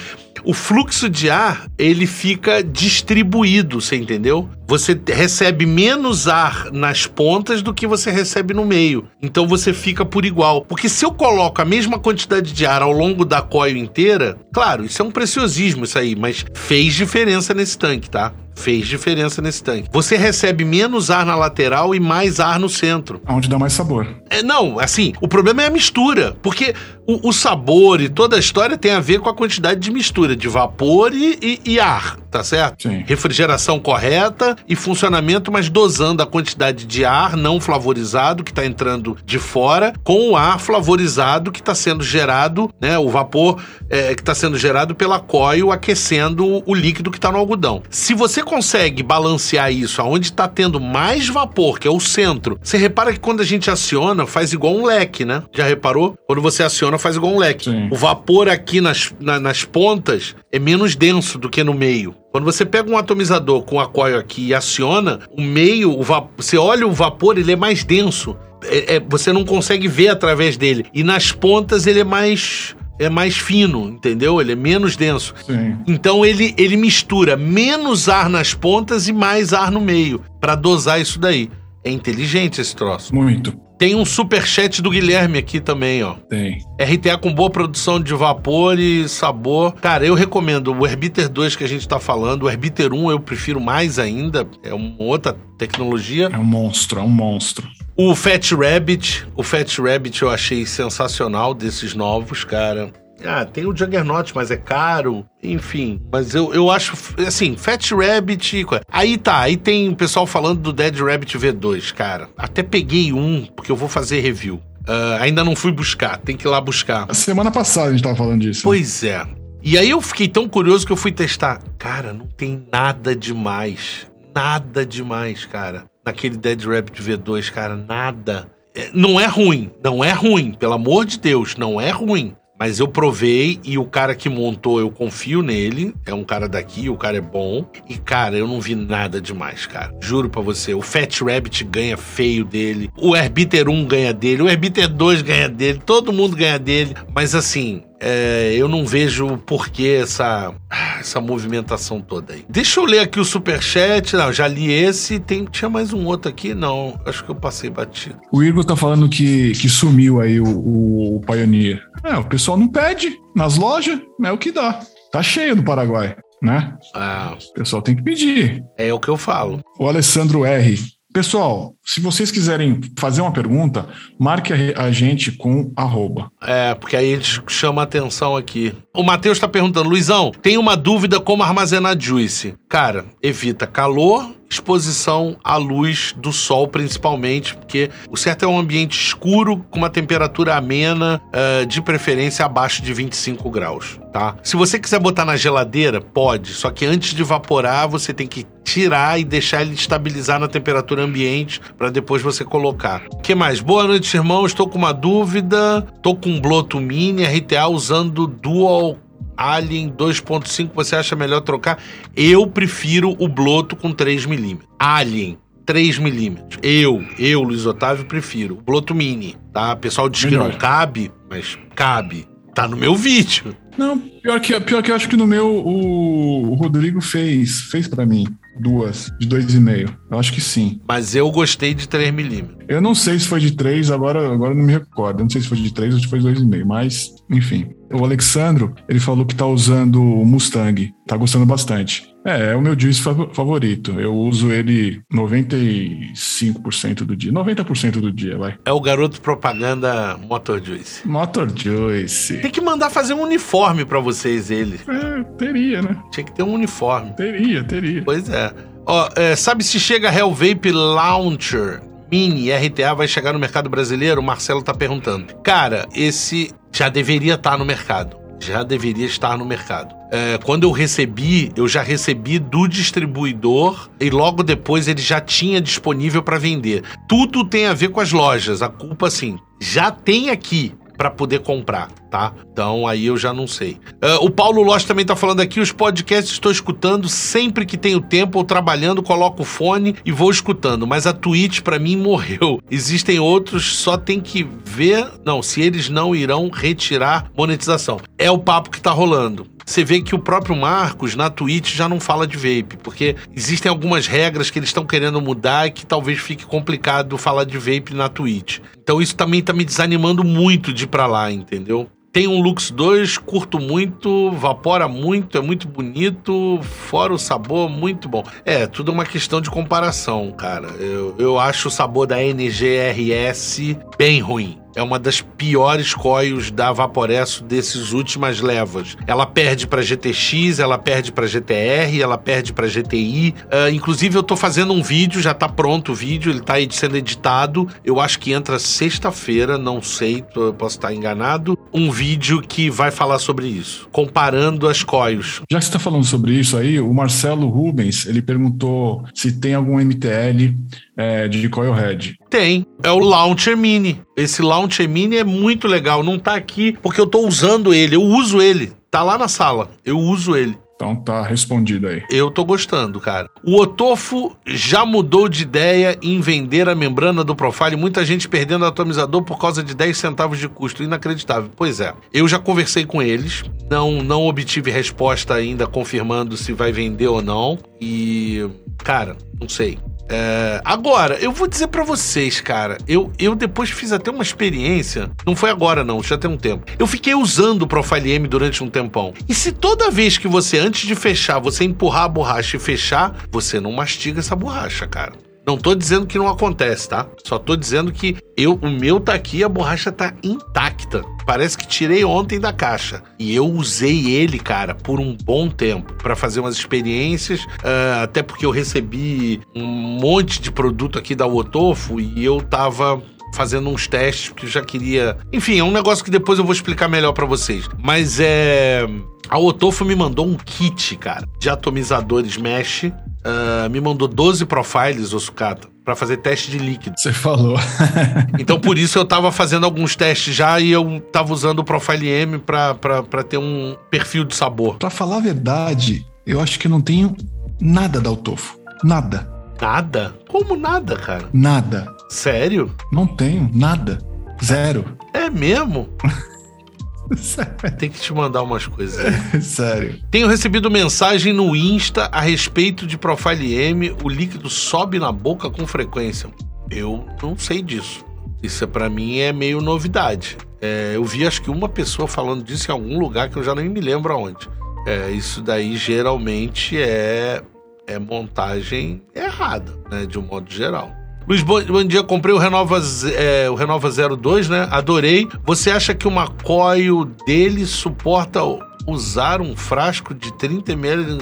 o fluxo de ar ele fica distribuído, você entendeu? Você recebe menos ar nas pontas do que você recebe no meio. Então você fica por igual. Porque se eu coloco a mesma quantidade de ar ao longo da coil inteira, claro, isso é um preciosismo isso aí, mas fez diferença nesse tanque, tá? Fez diferença nesse tanque. Você recebe menos ar na lateral e mais ar no centro. Onde dá mais sabor. É, não, assim, o problema é a mistura. Porque o, o, sabor e toda a história tem a ver com a quantidade de mistura de vapor e, e, e ar, tá certo? Sim. Refrigeração correta e funcionamento, mas dosando a quantidade de ar não flavorizado que está entrando de fora com o ar flavorizado que está sendo gerado, né? O vapor é, que está sendo gerado pela coil aquecendo o líquido que está no algodão. Se você consegue balancear isso aonde está tendo mais vapor, que é o centro, você repara que quando a gente aciona, faz igual um leque, né? Já reparou? Quando você aciona, faz igual um leque. Sim. O vapor aqui nas, na, nas pontas é menos denso do que no meio. Quando você pega um atomizador com a coil aqui e aciona, o meio, o você olha o vapor, ele é mais denso. É, é, você não consegue ver através dele. E nas pontas ele é mais é mais fino, entendeu? Ele é menos denso. Sim. Então ele, ele mistura menos ar nas pontas e mais ar no meio para dosar isso daí. É inteligente esse troço. Muito. Tem um super chat do Guilherme aqui também, ó. Tem. RTA com boa produção de vapor e sabor. Cara, eu recomendo o Herbiter 2 que a gente tá falando. O Herbiter 1 eu prefiro mais ainda. É uma outra tecnologia. É um monstro, é um monstro. O Fat Rabbit. O Fat Rabbit eu achei sensacional desses novos, cara. Ah, tem o Juggernaut, mas é caro. Enfim, mas eu, eu acho, assim, Fat Rabbit. Aí tá, aí tem o pessoal falando do Dead Rabbit V2, cara. Até peguei um, porque eu vou fazer review. Uh, ainda não fui buscar, tem que ir lá buscar. A semana passada a gente tava falando disso. Pois é. E aí eu fiquei tão curioso que eu fui testar. Cara, não tem nada demais. Nada demais, cara. Naquele Dead Rabbit V2, cara, nada. É, não é ruim, não é ruim, pelo amor de Deus, não é ruim. Mas eu provei e o cara que montou, eu confio nele. É um cara daqui, o cara é bom. E, cara, eu não vi nada demais, cara. Juro pra você. O Fat Rabbit ganha feio dele. O Herbiter 1 ganha dele. O Herbiter 2 ganha dele. Todo mundo ganha dele. Mas, assim, é, eu não vejo por que essa, essa movimentação toda aí. Deixa eu ler aqui o superchat. Não, já li esse. Tem, tinha mais um outro aqui? Não, acho que eu passei batido. O Igor tá falando que, que sumiu aí o, o, o Pioneer. É, o pessoal não pede nas lojas, é o que dá. Tá cheio no Paraguai, né? Ah, O pessoal tem que pedir. é o que eu falo. O Alessandro R. Pessoal, se vocês quiserem fazer uma pergunta, marque a, gente com arroba. É, porque aí eles chamam a atenção aqui. O Matheus tá perguntando, Luizão, tem uma dúvida como armazenar juice. Cara, evita calor, exposição à luz do sol, principalmente, porque o certo é um ambiente escuro, com uma temperatura amena, eh, de preferência abaixo de 25 graus, tá? Se você quiser botar na geladeira, pode, só que antes de evaporar, você tem que tirar e deixar ele estabilizar na temperatura ambiente para depois você colocar. O que mais? Boa noite, irmão. Estou com uma dúvida. Estou com um Bloto Mini RTA usando Dual Alien 2.5, você acha melhor trocar? Eu prefiro o Bloto com 3mm. Alien 3mm. Eu, eu, Luiz Otávio, prefiro. O Bloto Mini, tá? O pessoal diz Melhor. que não cabe, mas cabe. Tá no meu vídeo. Não, pior que, pior que eu acho que no meu o, o Rodrigo fez, fez para mim duas, de dois e meio. Eu acho que sim. Mas eu gostei de 3mm. Eu não sei se foi de três, agora, agora não me recordo. Eu não sei se foi de três ou se foi de dois e meio, mas enfim. O Alexandro, ele falou que tá usando o Mustang, tá gostando bastante. É, é o meu juice fa- favorito. Eu uso ele 95% do dia, 90% do dia, vai. É o garoto propaganda Motor Juice. Motor Juice. Tem que mandar fazer um uniforme pra vocês, ele. É, teria, né? Tinha que ter um uniforme. Teria, teria. Pois é. Ó, é, sabe se chega Hell Vape Launcher Mini RTA vai chegar no mercado brasileiro? O Marcelo tá perguntando. Cara, esse já deveria estar no mercado. Já deveria estar no mercado. É, quando eu recebi, eu já recebi do distribuidor e logo depois ele já tinha disponível para vender. Tudo tem a ver com as lojas. A culpa, assim, já tem aqui para poder comprar. Tá? Então aí eu já não sei. Uh, o Paulo Loss também tá falando aqui: os podcasts estou escutando sempre que tenho tempo ou trabalhando, coloco o fone e vou escutando. Mas a Twitch para mim morreu. Existem outros, só tem que ver. Não, se eles não irão retirar monetização. É o papo que tá rolando você vê que o próprio Marcos na Twitch já não fala de vape, porque existem algumas regras que eles estão querendo mudar e que talvez fique complicado falar de vape na Twitch. Então isso também tá me desanimando muito de ir pra lá, entendeu? Tem um Lux 2, curto muito, vapora muito, é muito bonito, fora o sabor, muito bom. É, tudo uma questão de comparação, cara. Eu, eu acho o sabor da NGRS bem ruim é uma das piores coios da Vaporesso desses últimas levas. Ela perde para GTX, ela perde para GTR, ela perde para GTI. Uh, ah, inclusive eu tô fazendo um vídeo, já tá pronto o vídeo, ele tá sendo editado. Eu acho que entra sexta-feira, não sei, posso estar enganado. Um vídeo que vai falar sobre isso, comparando as coios. Já que você tá falando sobre isso aí, o Marcelo Rubens, ele perguntou se tem algum MTL é, de Coilhead. Tem. É o Launcher Mini. Esse Launcher Mini é muito legal. Não tá aqui porque eu tô usando ele. Eu uso ele. Tá lá na sala. Eu uso ele. Então tá respondido aí. Eu tô gostando, cara. O Otofo já mudou de ideia em vender a membrana do Profile. Muita gente perdendo o atomizador por causa de 10 centavos de custo. Inacreditável. Pois é. Eu já conversei com eles. Não, não obtive resposta ainda confirmando se vai vender ou não. E, cara, não sei. É, agora, eu vou dizer para vocês, cara, eu, eu depois fiz até uma experiência, não foi agora não, já tem um tempo. Eu fiquei usando o Profile M durante um tempão. E se toda vez que você, antes de fechar, você empurrar a borracha e fechar, você não mastiga essa borracha, cara. Não tô dizendo que não acontece, tá? Só tô dizendo que eu, o meu tá aqui, a borracha tá intacta. Parece que tirei ontem da caixa. E eu usei ele, cara, por um bom tempo para fazer umas experiências, uh, até porque eu recebi um monte de produto aqui da Otofo e eu tava fazendo uns testes que eu já queria. Enfim, é um negócio que depois eu vou explicar melhor para vocês. Mas é. A Otofo me mandou um kit, cara, de atomizadores mesh uh, me mandou 12 profiles, o Sucata, para fazer teste de líquido. Você falou. então por isso eu tava fazendo alguns testes já e eu tava usando o Profile M para ter um perfil de sabor. Para falar a verdade, eu acho que não tenho nada da Autofo. Nada. Nada? Como nada, cara? Nada. Sério? Não tenho, nada. Zero. É mesmo? Tem que te mandar umas coisas. Aí. Sério. Tenho recebido mensagem no Insta a respeito de Profile M. O líquido sobe na boca com frequência. Eu não sei disso. Isso é para mim é meio novidade. É, eu vi acho que uma pessoa falando disso em algum lugar que eu já nem me lembro aonde. É, isso daí geralmente é, é montagem errada, né? De um modo geral. Luiz, bom, bom dia. Comprei o Renova, é, o Renova 02, né? Adorei. Você acha que uma coil dele suporta usar um frasco de 30 ml,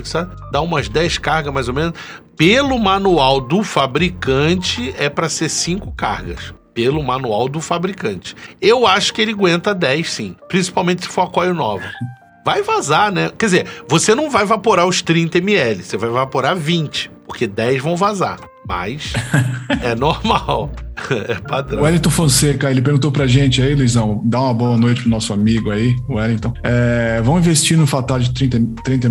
dá umas 10 cargas mais ou menos? Pelo manual do fabricante, é para ser 5 cargas pelo manual do fabricante. Eu acho que ele aguenta 10, sim. Principalmente se for a coil nova. Vai vazar, né? Quer dizer, você não vai evaporar os 30 ml, você vai evaporar 20, porque 10 vão vazar. Mas é normal. É padrão. O Wellington Fonseca, ele perguntou pra gente aí, Luizão, dá uma boa noite pro nosso amigo aí, o Wellington. É, vão investir no Fatality 30, 30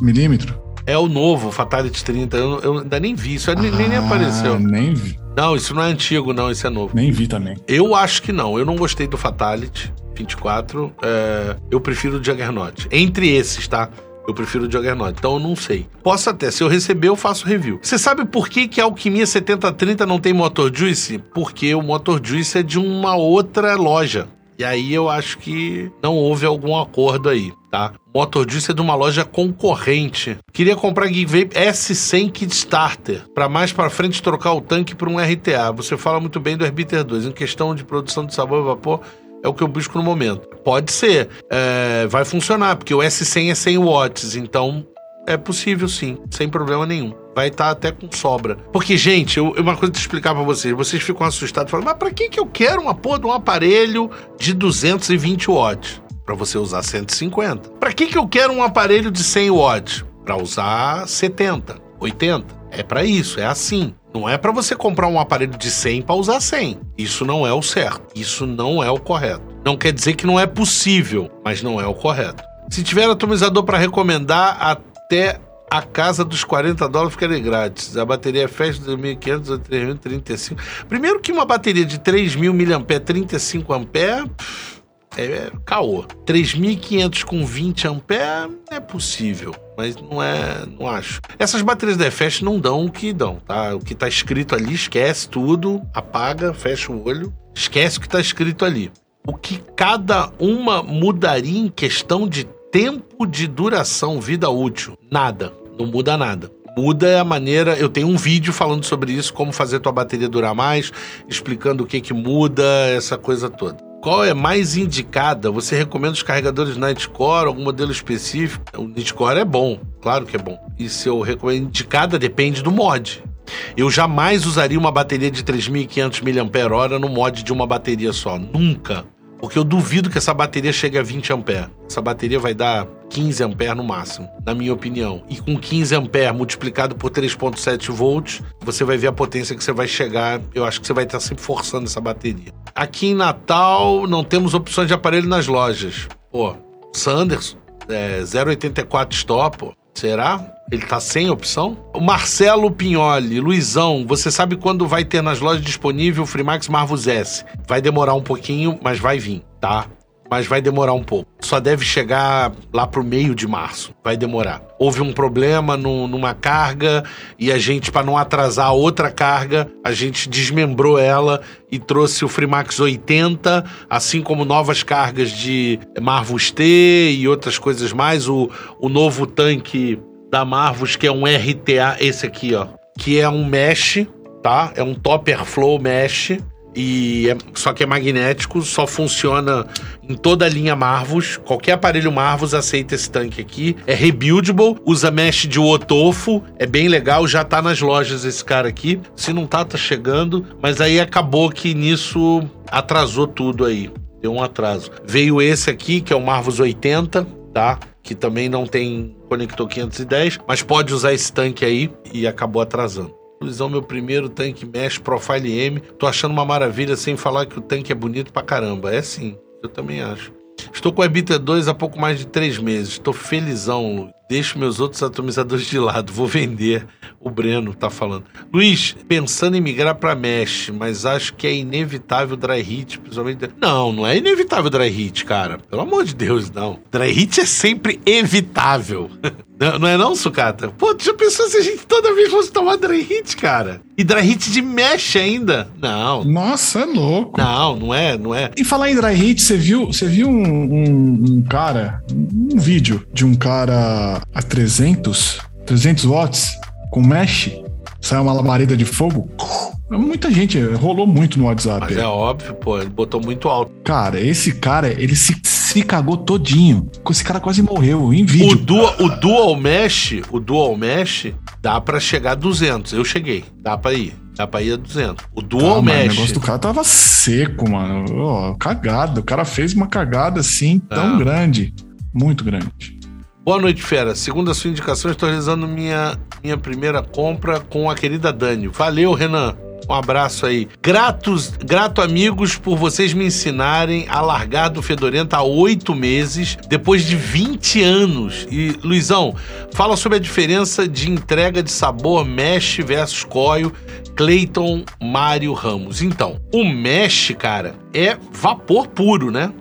milímetros? É o novo Fatality 30. Eu, eu ainda nem vi, isso ah, nem, nem apareceu. Nem vi. Não, isso não é antigo, não, isso é novo. Nem vi também. Eu acho que não. Eu não gostei do Fatality 24. É, eu prefiro o Juggernaut. Entre esses, tá? Eu prefiro o Juggernaut, então eu não sei. Posso até, se eu receber, eu faço review. Você sabe por que, que a Alquimia 7030 não tem Motor Juice? Porque o Motor Juice é de uma outra loja. E aí eu acho que não houve algum acordo aí, tá? Motor Juice é de uma loja concorrente. Queria comprar Geek Vape S100 Kickstarter, para mais para frente trocar o tanque por um RTA. Você fala muito bem do Herbiter 2. Em questão de produção de sabor e vapor, é o que eu busco no momento. Pode ser, é, vai funcionar, porque o S100 é 100 watts, então é possível sim, sem problema nenhum. Vai estar tá até com sobra. Porque, gente, eu, uma coisa de explicar para vocês. Vocês ficam assustados, falando, mas pra que, que eu quero uma porra de um aparelho de 220 watts? Para você usar 150. Para que, que eu quero um aparelho de 100 watts? Para usar 70, 80. É para isso, é assim. Não é para você comprar um aparelho de 100 para usar 100. Isso não é o certo. Isso não é o correto. Não quer dizer que não é possível, mas não é o correto. Se tiver atomizador para recomendar, até a casa dos 40 dólares ficaria grátis. A bateria é fast de 2.500 a 3.035. Primeiro que uma bateria de 3.000 mAh, 35 ampere, é caô. 3.500 com 20 ampere é possível, mas não é, não acho. Essas baterias da Fast não dão o que dão, tá? O que tá escrito ali, esquece tudo, apaga, fecha o olho, esquece o que tá escrito ali. O que cada uma mudaria em questão de tempo de duração, vida útil? Nada. Não muda nada. Muda a maneira. Eu tenho um vídeo falando sobre isso, como fazer tua bateria durar mais, explicando o que que muda, essa coisa toda. Qual é mais indicada? Você recomenda os carregadores Nightcore, algum modelo específico? O Nightcore é bom, claro que é bom. E se eu recomendo indicada, depende do mod. Eu jamais usaria uma bateria de 3.500 mAh no mod de uma bateria só. Nunca. Porque eu duvido que essa bateria chegue a 20 ampere. Essa bateria vai dar 15 ampere no máximo, na minha opinião. E com 15 ampere multiplicado por 3.7 volts, você vai ver a potência que você vai chegar. Eu acho que você vai estar sempre forçando essa bateria. Aqui em Natal não temos opções de aparelho nas lojas. Pô, Sanderson, é, 0,84 stop. Será? Ele tá sem opção? O Marcelo Pignoli, Luizão, você sabe quando vai ter nas lojas disponível o Freemax Marvus S? Vai demorar um pouquinho, mas vai vir, tá? Mas vai demorar um pouco. Só deve chegar lá pro meio de março. Vai demorar. Houve um problema no, numa carga e a gente, para não atrasar outra carga, a gente desmembrou ela e trouxe o Freemax 80, assim como novas cargas de Marvus T e outras coisas mais. O, o novo tanque da Marvus, que é um RTA, esse aqui, ó, que é um mesh, tá? É um Topper Flow mesh e é, só que é magnético, só funciona em toda a linha Marvus. Qualquer aparelho Marvus aceita esse tanque aqui. É rebuildable, usa mesh de Otofo, é bem legal, já tá nas lojas esse cara aqui. Se não tá, tá chegando, mas aí acabou que nisso atrasou tudo aí. Deu um atraso. Veio esse aqui, que é o Marvus 80, tá? Que também não tem conector 510, mas pode usar esse tanque aí e acabou atrasando. Luizão, meu primeiro tanque Mesh Profile M. Tô achando uma maravilha, sem falar que o tanque é bonito pra caramba. É sim, eu também acho. Estou com a Ebiter 2 há pouco mais de três meses. Estou felizão. Deixo meus outros atomizadores de lado. Vou vender. O Breno tá falando. Luiz, pensando em migrar para Mesh, mas acho que é inevitável dry hit, principalmente. Não, não é inevitável dry hit, cara. Pelo amor de Deus, não. Dry hit é sempre evitável. Não, não, é não, sucata? Pô, tu já pensou se a gente toda vez fosse tomar dry hit, cara? E dry hit de mesh ainda? Não. Nossa, é louco. Não, não é, não é. E falar em dry hit, você viu, você viu um, um, um cara, um vídeo de um cara a 300, 300 watts com mesh, sai uma labareda de fogo? Muita gente, rolou muito no WhatsApp. Mas é óbvio, pô, ele botou muito alto. Cara, esse cara, ele se, se cagou todinho. Esse cara quase morreu em vídeo. O dual, o dual mesh, o dual mesh dá para chegar a 200. Eu cheguei, dá para ir. Dá pra ir a 200. O dual Calma, mesh. O negócio do cara tava seco, mano. Oh, cagada. O cara fez uma cagada assim, tão ah. grande. Muito grande. Boa noite, fera. Segundo a sua indicação, estou realizando minha, minha primeira compra com a querida Dani. Valeu, Renan. Um abraço aí. Gratos, grato amigos por vocês me ensinarem a largar do Fedorenta há oito meses, depois de 20 anos. E, Luizão, fala sobre a diferença de entrega de sabor mesh versus coil, Clayton Mário Ramos. Então, o mesh, cara, é vapor puro, né?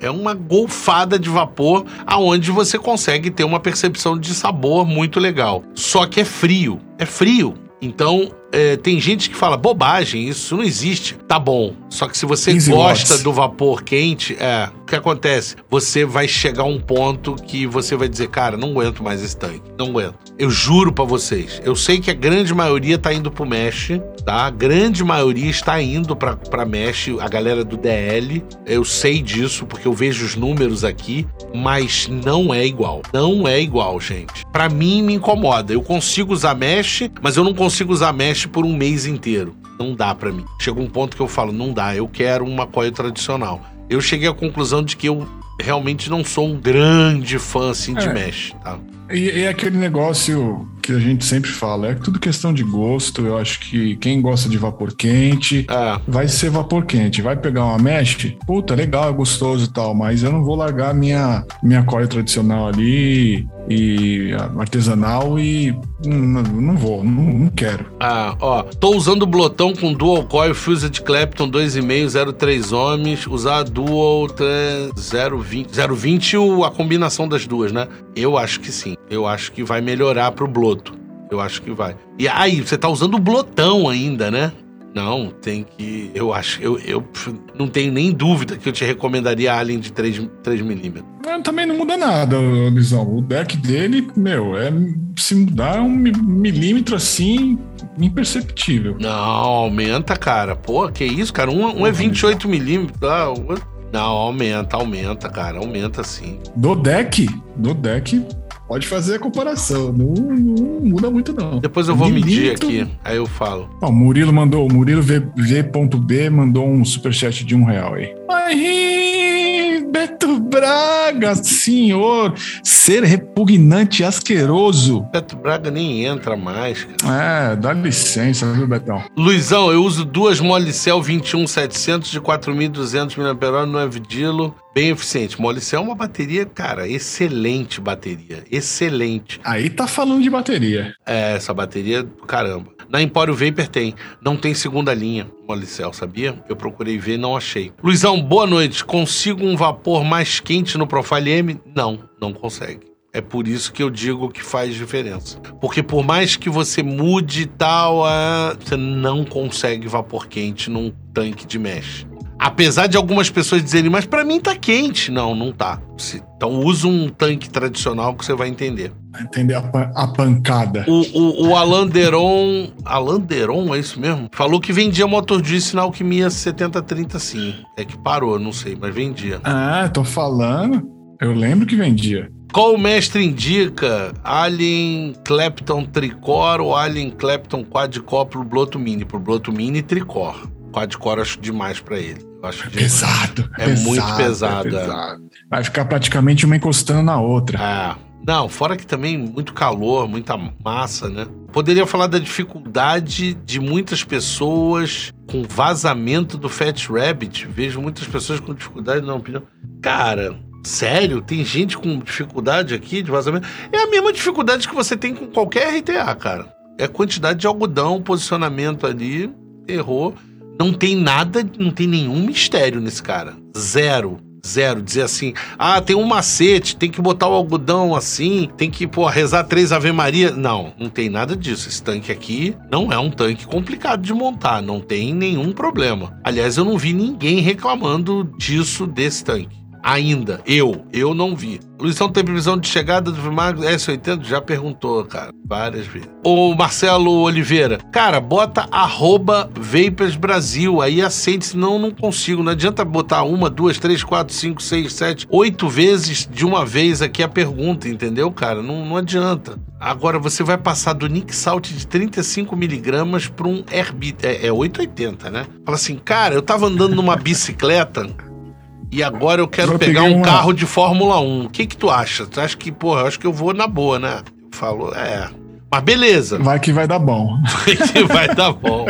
É uma golfada de vapor aonde você consegue ter uma percepção de sabor muito legal. Só que é frio. É frio. Então, é, tem gente que fala bobagem, isso não existe. Tá bom. Só que se você gosta watts. do vapor quente, é, o que acontece? Você vai chegar a um ponto que você vai dizer, cara, não aguento mais esse tanque. Não aguento. Eu juro para vocês. Eu sei que a grande maioria tá indo pro mesh, tá? A grande maioria está indo pra, pra mesh, a galera do DL. Eu sei disso porque eu vejo os números aqui, mas não é igual. Não é igual, gente. Para mim me incomoda. Eu consigo usar mesh, mas eu não consigo usar mesh por um mês inteiro. Não dá para mim. Chega um ponto que eu falo, não dá, eu quero uma coil tradicional. Eu cheguei à conclusão de que eu realmente não sou um grande fã assim de é. mesh, tá? E, é aquele negócio que a gente sempre fala, é tudo questão de gosto. Eu acho que quem gosta de vapor quente É. vai ser vapor quente. Vai pegar uma mesh, puta, legal, é gostoso e tal, mas eu não vou largar minha, minha core tradicional ali e artesanal e não, não vou, não, não quero. Ah, ó. Tô usando o blotão com dual coil Fused Clapton 2,5, 0,3 ohms. Usar dual 0,20. 0,20 o- a combinação das duas, né? Eu acho que sim. Eu acho que vai melhorar pro bloto. Eu acho que vai. E aí, você tá usando o blotão ainda, né? Não, tem que. Eu acho. Eu, eu não tenho nem dúvida que eu te recomendaria a Alien de 3, 3mm. Mas também não muda nada, Lisão. O deck dele, meu, é se mudar é um mi- milímetro assim, imperceptível. Não, aumenta, cara. Pô, que isso, cara? Um, um é 28mm. Ah, o- não, aumenta, aumenta, cara. Aumenta sim. Do deck, do deck, pode fazer a comparação. Não, não muda muito, não. Depois eu vou medir Milímetro. aqui. Aí eu falo. Ó, o Murilo mandou, o Murilo v, V.B mandou um superchat de um real aí. Ai, Beto Braga, senhor, ser repugnante e asqueroso. Beto Braga nem entra mais, cara. É, dá licença, viu, Betão? Luizão, eu uso duas Molicel 21700 de 4.200 mAh no Evdilo. Bem eficiente. Molicel é uma bateria, cara, excelente bateria. Excelente. Aí tá falando de bateria. É, essa bateria, caramba. Na Empório Vapor tem. Não tem segunda linha Molicel, sabia? Eu procurei ver e não achei. Luizão, boa noite. Consigo um vapor mais quente no Profile M? Não, não consegue. É por isso que eu digo que faz diferença. Porque por mais que você mude e tal, ah, você não consegue vapor quente num tanque de mesh. Apesar de algumas pessoas dizerem, mas pra mim tá quente. Não, não tá. Então usa um tanque tradicional que você vai entender. Entender a, pan- a pancada. O, o, o Alan Deron. Alan Deron, é isso mesmo? Falou que vendia motor Juice na Alquimia 7030 sim. É que parou, não sei, mas vendia. Ah, tô falando. Eu lembro que vendia. Qual o mestre indica? Alien Clapton Tricor ou Alien Clapton Quadcore pro Bloto Mini? Pro Bloto Mini Tricor. Quadcore acho demais pra ele. Acho demais. Pesado. É muito pesado, é. Vai ficar praticamente uma encostando na outra. Ah, não, fora que também muito calor, muita massa, né? Poderia falar da dificuldade de muitas pessoas com vazamento do Fat Rabbit. Vejo muitas pessoas com dificuldade na opinião. Cara, sério? Tem gente com dificuldade aqui de vazamento? É a mesma dificuldade que você tem com qualquer RTA, cara. É a quantidade de algodão, posicionamento ali, errou. Não tem nada, não tem nenhum mistério nesse cara. Zero. Zero. Dizer assim, ah, tem um macete, tem que botar o algodão assim, tem que, pô, rezar três Ave Maria. Não, não tem nada disso. Esse tanque aqui não é um tanque complicado de montar, não tem nenhum problema. Aliás, eu não vi ninguém reclamando disso desse tanque. Ainda. Eu. Eu não vi. Luizão tem previsão de chegada do Vimagro S80? Já perguntou, cara. Várias vezes. Ô, Marcelo Oliveira. Cara, bota arroba Vapers Brasil. Aí aceite, senão não consigo. Não adianta botar uma, duas, três, quatro, cinco, seis, sete, oito vezes de uma vez aqui a pergunta, entendeu, cara? Não, não adianta. Agora você vai passar do Nick Salt de 35mg para um Airbit. É, é 880, né? Fala assim, cara, eu tava andando numa bicicleta. E agora eu quero Eu pegar um uma- carro de Fórmula 1. O que que tu acha? Tu acha que, porra, eu acho que eu vou na boa, né? Eu falo, é. Mas beleza, Vai que vai dar bom. que vai dar bom.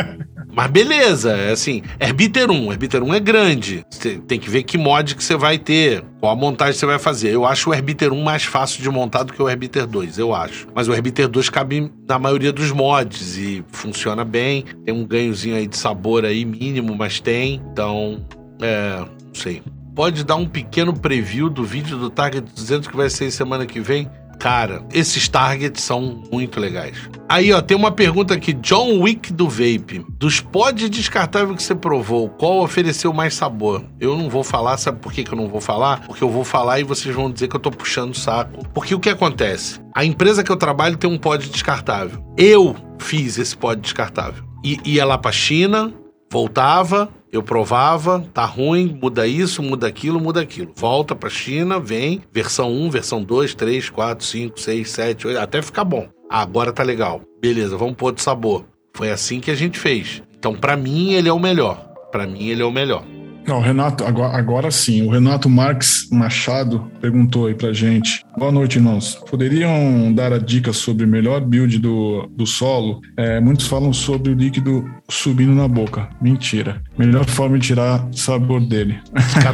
Mas beleza, é assim, Herbiter 1, Herbiter 1 é grande. Você tem que ver que mod que você vai ter, qual a montagem você vai fazer. Eu acho o Herbiter 1 mais fácil de montar do que o Herbiter 2, eu acho. Mas o Herbiter 2 cabe na maioria dos mods e funciona bem. Tem um ganhozinho aí de sabor aí mínimo, mas tem. Então, é, não sei. Pode dar um pequeno preview do vídeo do Target 200 que vai sair semana que vem? Cara, esses targets são muito legais. Aí, ó, tem uma pergunta aqui. John Wick do Vape. Dos pods descartáveis que você provou, qual ofereceu mais sabor? Eu não vou falar, sabe por que, que eu não vou falar? Porque eu vou falar e vocês vão dizer que eu tô puxando o saco. Porque o que acontece? A empresa que eu trabalho tem um pod descartável. Eu fiz esse pod descartável. E ia lá pra China, voltava, eu provava, tá ruim, muda isso, muda aquilo, muda aquilo. Volta pra China, vem, versão 1, versão 2, 3, 4, 5, 6, 7, 8, até ficar bom. Ah, agora tá legal. Beleza, vamos pôr de sabor. Foi assim que a gente fez. Então, pra mim, ele é o melhor. Pra mim, ele é o melhor. Não, Renato, agora, agora sim. O Renato Marques Machado perguntou aí pra gente. Boa noite, irmãos. Poderiam dar a dica sobre o melhor build do, do solo? É, muitos falam sobre o líquido subindo na boca. Mentira. Melhor forma de tirar sabor dele.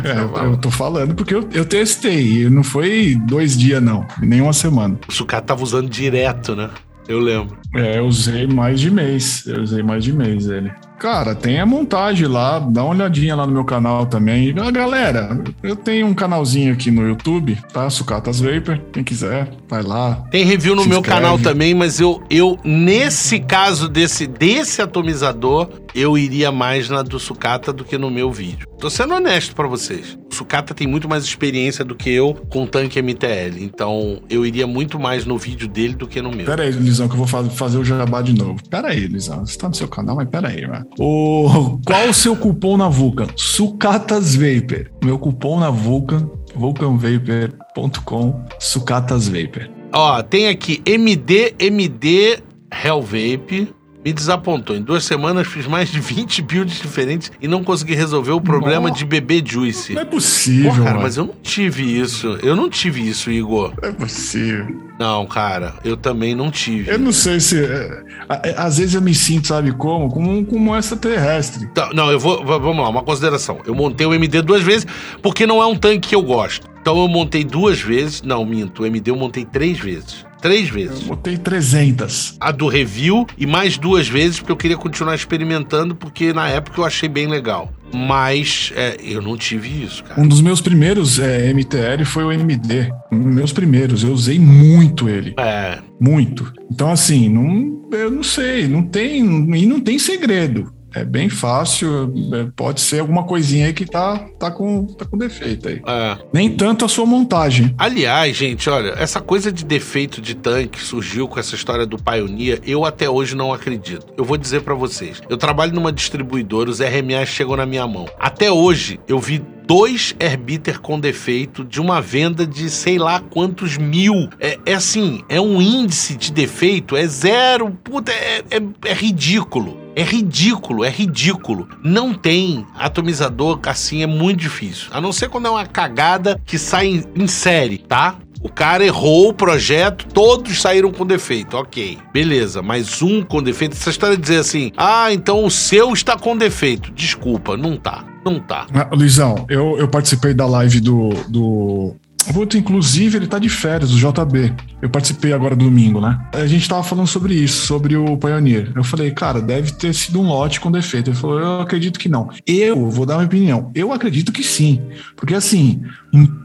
eu, eu tô falando porque eu, eu testei. Não foi dois dias, não. Nem uma semana. O sucata tava usando direto, né? Eu lembro. É, eu usei mais de mês. Eu usei mais de mês ele. Cara, tem a montagem lá, dá uma olhadinha lá no meu canal também. Ah, galera, eu tenho um canalzinho aqui no YouTube, tá? Sucatas Vapor. Quem quiser, vai lá. Tem review no meu inscreve. canal também, mas eu, eu nesse caso desse, desse atomizador, eu iria mais na do Sucata do que no meu vídeo. Tô sendo honesto para vocês. O Sucata tem muito mais experiência do que eu com tanque MTL. Então, eu iria muito mais no vídeo dele do que no meu. Pera aí, Lisão, que eu vou fazer o jabá de novo. Pera aí, Lisão. Você tá no seu canal, mas pera aí, mano. O... Qual o seu cupom na Vulcan? Sucatas Vapor. Meu cupom na Vulcan, vulcanvapor.com, Sucatas Vapor. Ó, tem aqui MD, MD Hell Vape me desapontou. Em duas semanas fiz mais de 20 builds diferentes e não consegui resolver o problema Nossa. de bebê juice. Não é possível, Pô, cara, mano. mas eu não tive isso. Eu não tive isso, Igor. Não é possível. Não, cara, eu também não tive. Eu não sei se. É, é, às vezes eu me sinto, sabe como? Como, como um extraterrestre. Então, não, eu vou. Vamos lá, uma consideração. Eu montei o MD duas vezes porque não é um tanque que eu gosto. Então eu montei duas vezes. Não, minto. O MD eu montei três vezes. Três vezes. Eu botei 300. A do review e mais duas vezes porque eu queria continuar experimentando, porque na época eu achei bem legal. Mas é, eu não tive isso, cara. Um dos meus primeiros é, MTL foi o MD. Um dos meus primeiros. Eu usei muito ele. É. Muito. Então, assim, não, eu não sei. Não tem. E não tem segredo é bem fácil, é, pode ser alguma coisinha aí que tá, tá, com, tá com defeito aí. É. Nem tanto a sua montagem. Aliás, gente, olha, essa coisa de defeito de tanque surgiu com essa história do Pioneer, eu até hoje não acredito. Eu vou dizer para vocês, eu trabalho numa distribuidora, os RMAs chegam na minha mão. Até hoje, eu vi dois Airbiter com defeito de uma venda de sei lá quantos mil. É, é assim, é um índice de defeito, é zero. Puta, é, é, é ridículo. É ridículo, é ridículo. Não tem atomizador assim, é muito difícil. A não ser quando é uma cagada que sai em, em série, tá? O cara errou o projeto, todos saíram com defeito. Ok, beleza, mas um com defeito. Essa história de dizer assim, ah, então o seu está com defeito. Desculpa, não tá. Não tá. Ah, Luizão, eu, eu participei da live do, do Puta, inclusive, ele tá de férias, o JB. Eu participei agora domingo, né? A gente tava falando sobre isso, sobre o Pioneer. Eu falei, cara, deve ter sido um lote com defeito. Ele falou, eu acredito que não. Eu vou dar uma opinião. Eu acredito que sim. Porque, assim,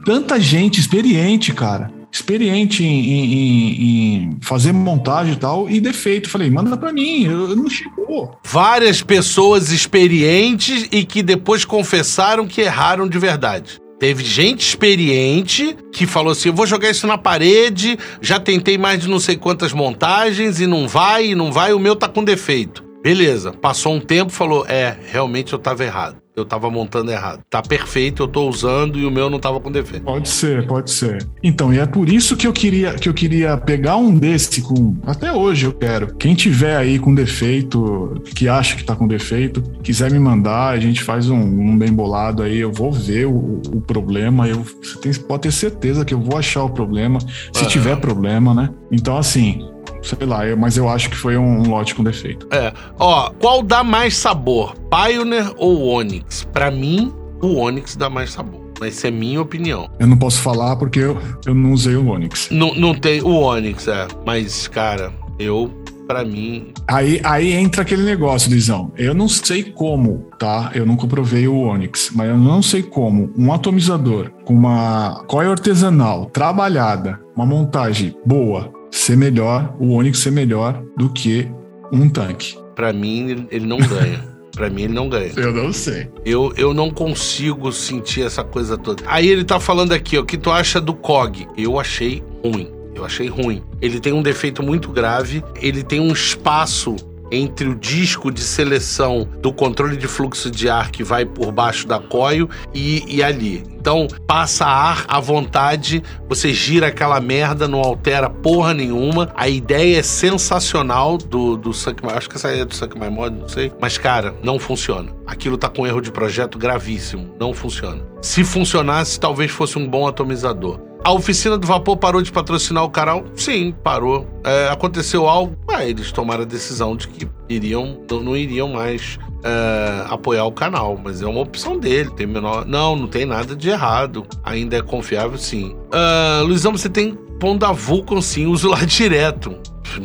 tanta gente experiente, cara, experiente em, em, em, fazer montagem e tal, e defeito. Falei, manda pra mim, eu, eu, não chegou. Várias pessoas experientes e que depois confessaram que erraram de verdade. Teve gente experiente que falou assim: eu vou jogar isso na parede, já tentei mais de não sei quantas montagens e não vai, e não vai, o meu tá com defeito. Beleza, passou um tempo falou: é, realmente eu tava errado eu tava montando errado. Tá perfeito, eu tô usando e o meu não tava com defeito. Pode ser, pode ser. Então, e é por isso que eu queria que eu queria pegar um desse com até hoje eu quero. Quem tiver aí com defeito, que acha que tá com defeito, quiser me mandar, a gente faz um, um bem bolado aí, eu vou ver o, o problema, eu você tem, pode ter certeza que eu vou achar o problema, se tiver problema, né? Então assim, sei lá, mas eu acho que foi um, um, lote com defeito. É. Ó, qual dá mais sabor? Pioneer ou Onix? Para mim, o Onix dá mais sabor. Essa é minha opinião. Eu não posso falar porque eu, eu não usei o Onix. Não, não tem o Onix, é. Mas, cara, eu para mim. Aí, aí entra aquele negócio, Lisão. Eu não sei como, tá? Eu não comprovei o Onix, mas eu não sei como um atomizador com uma coil artesanal trabalhada, uma montagem boa, ser melhor, o Onix ser melhor do que um tanque. Para mim, ele não ganha. Pra mim, ele não ganha. Eu não sei. Eu, eu não consigo sentir essa coisa toda. Aí ele tá falando aqui, ó, o que tu acha do COG? Eu achei ruim. Eu achei ruim. Ele tem um defeito muito grave. Ele tem um espaço entre o disco de seleção do controle de fluxo de ar que vai por baixo da coil e, e ali. Então, passa ar à vontade, você gira aquela merda, não altera porra nenhuma. A ideia é sensacional do, do Suck My... Acho que essa é do Suck My Mod, não sei. Mas, cara, não funciona. Aquilo tá com erro de projeto gravíssimo. Não funciona. Se funcionasse, talvez fosse um bom atomizador. A oficina do vapor parou de patrocinar o canal? Sim, parou. É, aconteceu algo? Ah, eles tomaram a decisão de que iriam, não iriam mais é, apoiar o canal, mas é uma opção dele. Tem menor. Não, não tem nada de errado. Ainda é confiável, sim. Uh, Luizão, você tem da Vulcan, sim, uso lá direto.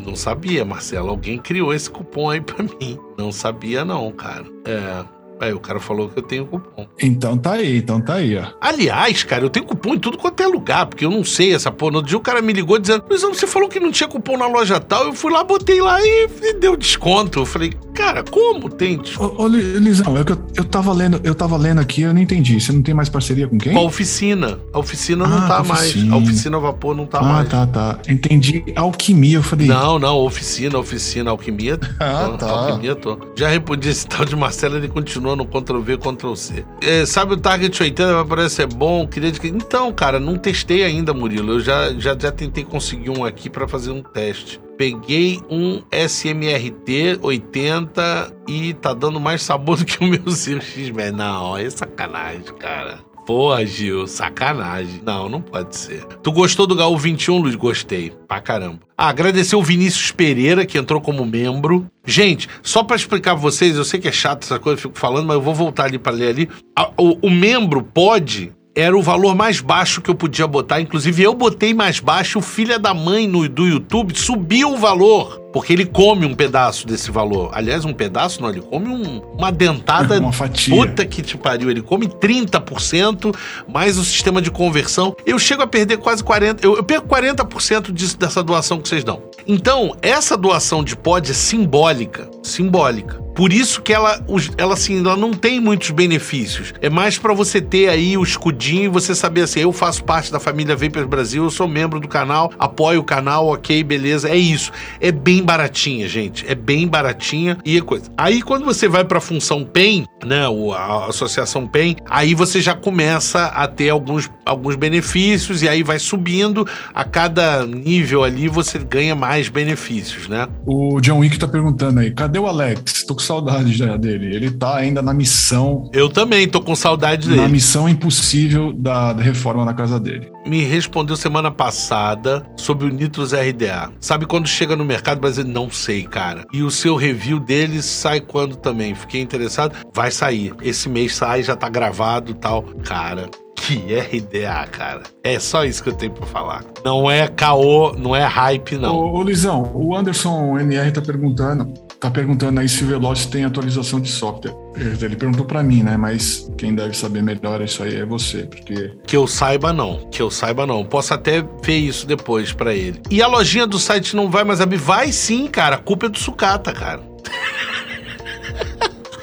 Não sabia, Marcelo. Alguém criou esse cupom aí pra mim. Não sabia, não, cara. É. Aí o cara falou que eu tenho cupom. Então tá aí, então tá aí, ó. Aliás, cara, eu tenho cupom em tudo quanto é lugar, porque eu não sei essa porra. No outro dia o cara me ligou dizendo: Luizão, você falou que não tinha cupom na loja tal. Eu fui lá, botei lá e, e deu desconto. Eu falei, cara, como tem desconto? Ô, ô Lisão, eu, eu, tava lendo, eu tava lendo aqui, eu não entendi. Você não tem mais parceria com quem? Com a oficina. A oficina não ah, tá oficina. mais. A oficina vapor não tá ah, mais. Ah, tá, tá. Entendi. Alquimia, eu falei. Não, não, oficina, oficina, alquimia. ah, tô, tá. Alquimia, tô. Já repudiei esse tal de Marcelo, ele continua no Ctrl V Ctrl C. É, sabe o Target 80 vai parecer bom, queria Então, cara, não testei ainda, Murilo. Eu já, já, já tentei conseguir um aqui para fazer um teste. Peguei um SMRT 80 e tá dando mais sabor do que o meu Zero X. Não, é sacanagem, cara. Porra, Gil, sacanagem. Não, não pode ser. Tu gostou do Gaú 21, Luiz? Gostei. Pra caramba. Ah, agradecer o Vinícius Pereira, que entrou como membro. Gente, só para explicar pra vocês, eu sei que é chato essa coisa, eu fico falando, mas eu vou voltar ali para ler ali. O, o membro pode era o valor mais baixo que eu podia botar. Inclusive, eu botei mais baixo. O filho da mãe no, do YouTube subiu o valor. Porque ele come um pedaço desse valor. Aliás, um pedaço não, ele come um, uma dentada. uma fatia. Puta que te pariu. Ele come 30% mais o sistema de conversão. Eu chego a perder quase 40%. Eu, eu perco 40% disso, dessa doação que vocês dão. Então, essa doação de pod é simbólica. Simbólica. Por isso que ela, ela assim, ela não tem muitos benefícios. É mais para você ter aí o escudinho e você saber assim, eu faço parte da família Vapers Brasil, eu sou membro do canal, apoio o canal, ok, beleza. É isso. É bem baratinha, gente. É bem baratinha e é coisa. Aí quando você vai para a função PEN, né, a associação PEN, aí você já começa a ter alguns, alguns benefícios e aí vai subindo. A cada nível ali você ganha mais benefícios, né? O John Wick tá perguntando aí, cadê o Alex? Tô com saudade dele. Ele tá ainda na missão. Eu também tô com saudade dele. Na missão impossível da, da reforma na casa dele. Me respondeu semana passada sobre o Nitros RDA. Sabe quando chega no mercado brasileiro? Não sei, cara. E o seu review dele sai quando também? Fiquei interessado. Vai sair. Esse mês sai, já tá gravado tal. Cara, que RDA, cara. É só isso que eu tenho pra falar. Não é caô, não é hype, não. Ô, ô Lisão, o Anderson MR tá perguntando tá perguntando aí se o Veloci tem atualização de software. Ele perguntou para mim, né? Mas quem deve saber melhor isso aí é você, porque que eu saiba não, que eu saiba não. Posso até ver isso depois para ele. E a lojinha do site não vai mais abrir? Vai sim, cara. A culpa é do sucata, cara.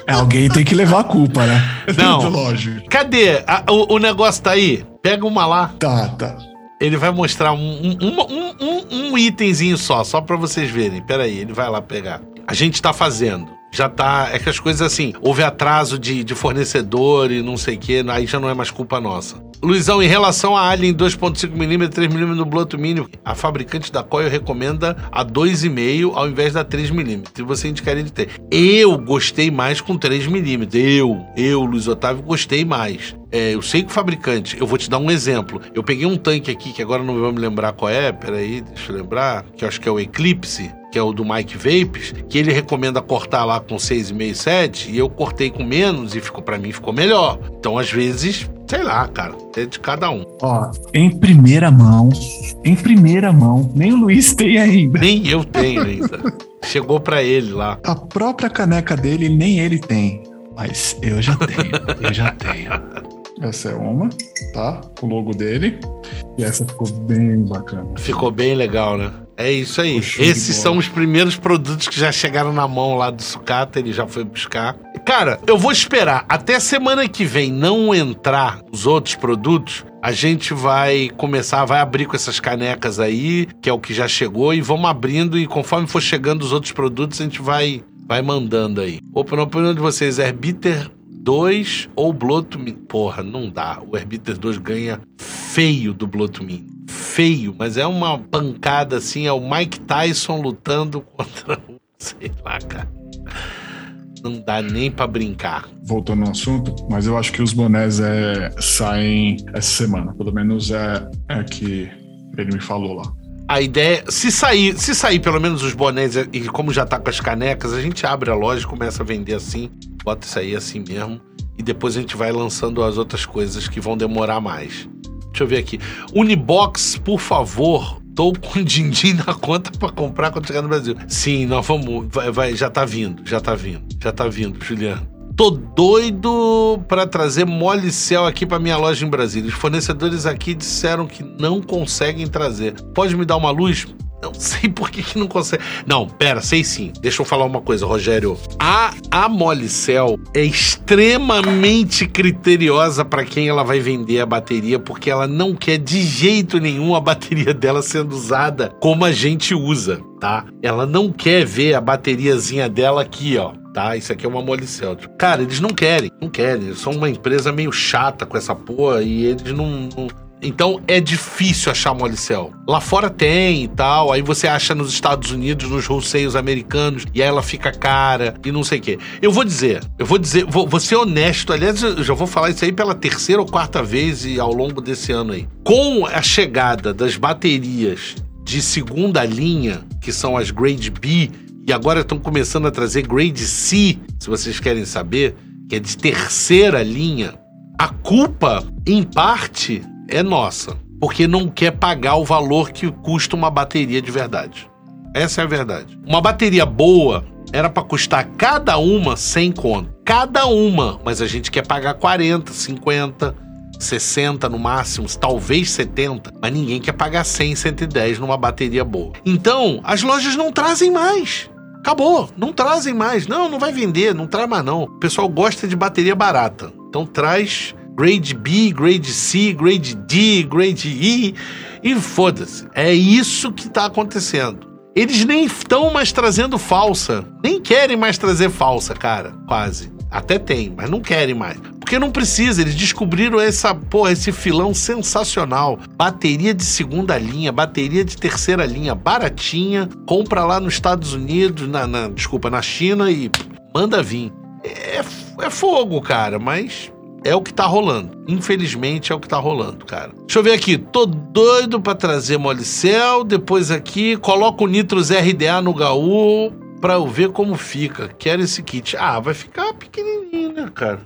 É, alguém tem que levar a culpa, né? Não. Lógico. Cadê? A, o, o negócio tá aí? Pega uma lá. Tá, tá. Ele vai mostrar um, um, um, um, um itemzinho só, só para vocês verem. Pera aí, ele vai lá pegar a gente está fazendo. Já tá. É que as coisas assim, houve atraso de, de fornecedor e não sei o quê, aí já não é mais culpa nossa. Luizão, em relação a Alien 2.5mm, 3mm no blunt mínimo, a fabricante da Coil recomenda a 2,5 ao invés da 3mm. E você indicaria de ter. Eu gostei mais com 3mm. Eu, eu, Luiz Otávio, gostei mais. É, eu sei que o fabricante, eu vou te dar um exemplo. Eu peguei um tanque aqui, que agora não vou me lembrar qual é, peraí, deixa eu lembrar, que eu acho que é o Eclipse que é o do Mike Vapes, que ele recomenda cortar lá com 6,5, 7, e eu cortei com menos e ficou para mim ficou melhor. Então, às vezes, sei lá, cara, é de cada um. Ó, em primeira mão, em primeira mão, nem o Luiz tem ainda. Nem eu tenho ainda. Chegou para ele lá. A própria caneca dele, nem ele tem. Mas eu já tenho, eu já tenho. Essa é uma, tá? O logo dele. E essa ficou bem bacana. Ficou bem legal, né? É isso aí. Esses são os primeiros produtos que já chegaram na mão lá do sucata, ele já foi buscar. Cara, eu vou esperar até semana que vem não entrar os outros produtos. A gente vai começar, vai abrir com essas canecas aí, que é o que já chegou, e vamos abrindo, e conforme for chegando os outros produtos, a gente vai Vai mandando aí. Opa, na opinião de vocês, Herbiter 2 ou Blood Porra, não dá. O Herbiter 2 ganha feio do Blood Feio, mas é uma pancada assim. É o Mike Tyson lutando contra o. Sei lá, cara não dá nem para brincar. Voltando no assunto, mas eu acho que os bonés é, saem essa semana. Pelo menos é, é que ele me falou lá. A ideia, se sair, se sair pelo menos os bonés e como já tá com as canecas, a gente abre a loja começa a vender assim, bota isso aí assim mesmo e depois a gente vai lançando as outras coisas que vão demorar mais. Deixa eu ver aqui. Unibox, por favor, Tô com din-din na conta para comprar quando chegar no Brasil. Sim, nós vamos. Vai, vai, já tá vindo, já tá vindo, já tá vindo, Juliano. Tô doido para trazer mole céu aqui para minha loja em Brasília. Os fornecedores aqui disseram que não conseguem trazer. Pode me dar uma luz? Não sei por que, que não consegue. Não, pera, sei sim. Deixa eu falar uma coisa, Rogério. A, a é extremamente criteriosa para quem ela vai vender a bateria, porque ela não quer de jeito nenhum a bateria dela sendo usada como a gente usa, tá? Ela não quer ver a bateriazinha dela aqui, ó tá? Isso aqui é uma molicel. Cara, eles não querem, não querem. Eles são uma empresa meio chata com essa porra e eles não, não, então é difícil achar molicel. Lá fora tem e tal, aí você acha nos Estados Unidos, nos wholesales americanos, e aí ela fica cara e não sei o quê. Eu vou dizer, eu vou dizer, vou, vou ser honesto, aliás, eu já vou falar isso aí pela terceira ou quarta vez e ao longo desse ano aí. Com a chegada das baterias de segunda linha, que são as Grade B, e agora estão começando a trazer Grade C, se vocês querem saber, que é de terceira linha. A culpa, em parte, é nossa, porque não quer pagar o valor que custa uma bateria de verdade. Essa é a verdade. Uma bateria boa era para custar cada uma 100 conto. Cada uma, mas a gente quer pagar 40, 50, 60 no máximo, talvez 70, mas ninguém quer pagar 100, 110 numa bateria boa. Então, as lojas não trazem mais. Acabou, não trazem mais. Não, não vai vender, não traz mais não. O pessoal gosta de bateria barata. Então traz grade B, grade C, grade D, grade E, e foda-se. É isso que tá acontecendo. Eles nem estão mais trazendo falsa. Nem querem mais trazer falsa, cara. Quase. Até tem, mas não querem mais. Porque não precisa, eles descobriram essa, porra, esse filão sensacional. Bateria de segunda linha, bateria de terceira linha, baratinha. Compra lá nos Estados Unidos, na, na desculpa, na China e manda vir. É, é fogo, cara, mas é o que tá rolando. Infelizmente é o que tá rolando, cara. Deixa eu ver aqui. Tô doido para trazer Molicel. Depois aqui, coloco o Nitros RDA no Gaú pra eu ver como fica. Quero esse kit. Ah, vai ficar pequenininho, né, cara?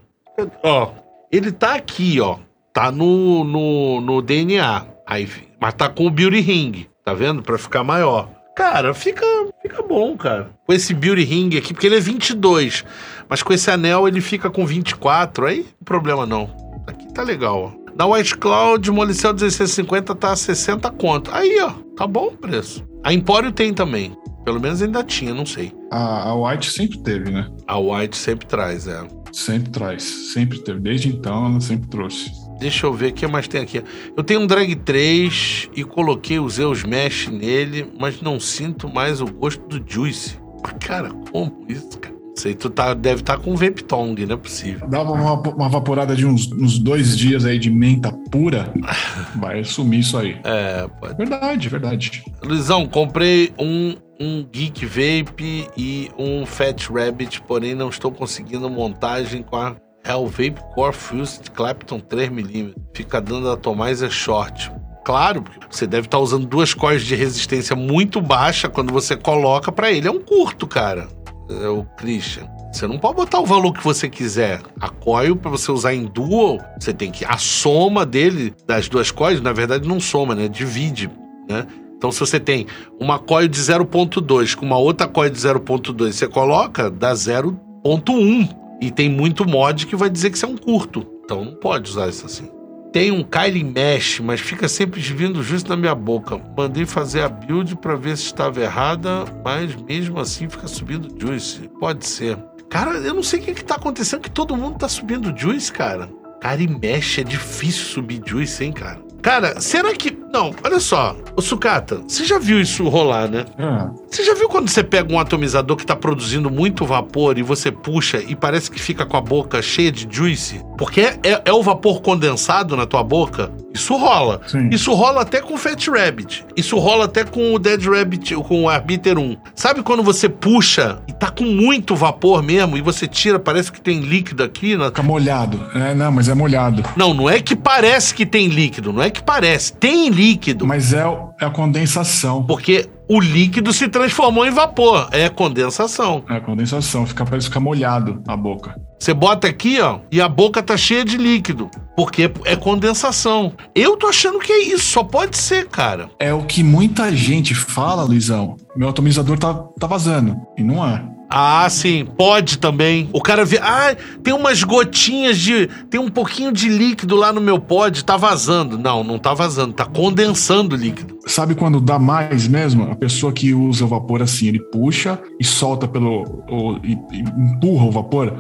Ó, ele tá aqui, ó. Tá no, no, no DNA. Aí, mas tá com o Beauty Ring. Tá vendo? Pra ficar maior. Cara, fica, fica bom, cara. Com esse Beauty Ring aqui, porque ele é 22. Mas com esse anel ele fica com 24. Aí, não problema não. Aqui tá legal, ó. Na White Cloud, Molicel 1650 tá a 60 conto. Aí, ó, tá bom o preço. A Empório tem também. Pelo menos ainda tinha, não sei. A, a White sempre teve, né? A White sempre traz, é. Sempre traz, sempre teve. Desde então ela sempre trouxe. Deixa eu ver o que mais tem aqui. Eu tenho um Drag 3 e coloquei os Zeus Mesh nele, mas não sinto mais o gosto do Juice. Cara, como isso, cara? Sei, tu tá, deve estar tá com vape tongue, não é possível. Dava uma, uma vaporada de uns, uns, dois dias aí de menta pura, vai sumir isso aí. É, pode. Verdade, verdade. Luizão, comprei um, um Geek Vape e um Fat Rabbit, porém não estou conseguindo montagem com a é o Vape Core Fused Clapton 3mm. Fica dando a Tomás é short. Claro, você deve estar tá usando duas cores de resistência muito baixa quando você coloca para ele. É um curto, cara. É o Christian. Você não pode botar o valor que você quiser. A coil, para você usar em dual, você tem que. A soma dele, das duas coils, na verdade, não soma, né? Divide, né? Então, se você tem uma coil de 0.2 com uma outra coil de 0.2, você coloca, dá 0.1. E tem muito mod que vai dizer que isso é um curto. Então não pode usar isso assim. Tem um Kylie Mesh, mas fica sempre vindo justo na minha boca. Mandei fazer a build para ver se estava errada, mas mesmo assim fica subindo Juice. Pode ser. Cara, eu não sei o que, que tá acontecendo, que todo mundo tá subindo Juice, cara. Kylie Mesh é difícil subir Juice, hein, cara? Cara, será que Não, olha só. Ô, Sucata, você já viu isso rolar, né? É. Você já viu quando você pega um atomizador que tá produzindo muito vapor e você puxa e parece que fica com a boca cheia de juice? Porque é, é- é o vapor condensado na tua boca? Isso rola. Sim. Isso rola até com o Fat Rabbit. Isso rola até com o Dead Rabbit, com o Arbiter 1. Sabe quando você puxa e tá com muito vapor mesmo e você tira, parece que tem líquido aqui na, Fica molhado. É, não, mas é molhado. não, não é que parece que tem líquido, não é que parece. Tem líquido. Mas é, é a condensação. Porque o líquido se transformou em vapor. É condensação. É a condensação. Fica, parece ficar molhado a boca. Você bota aqui, ó, e a boca tá cheia de líquido. Porque é condensação. Eu tô achando que é isso. Só pode ser, cara. É o que muita gente fala, Luizão. Meu atomizador tá, tá vazando. E não é. Ah, sim, pode também. O cara vê, ah, tem umas gotinhas de. Tem um pouquinho de líquido lá no meu pod, tá vazando. Não, não tá vazando, tá condensando o líquido. Sabe quando dá mais mesmo? A pessoa que usa o vapor assim, ele puxa e solta pelo. o- e, e empurra o vapor.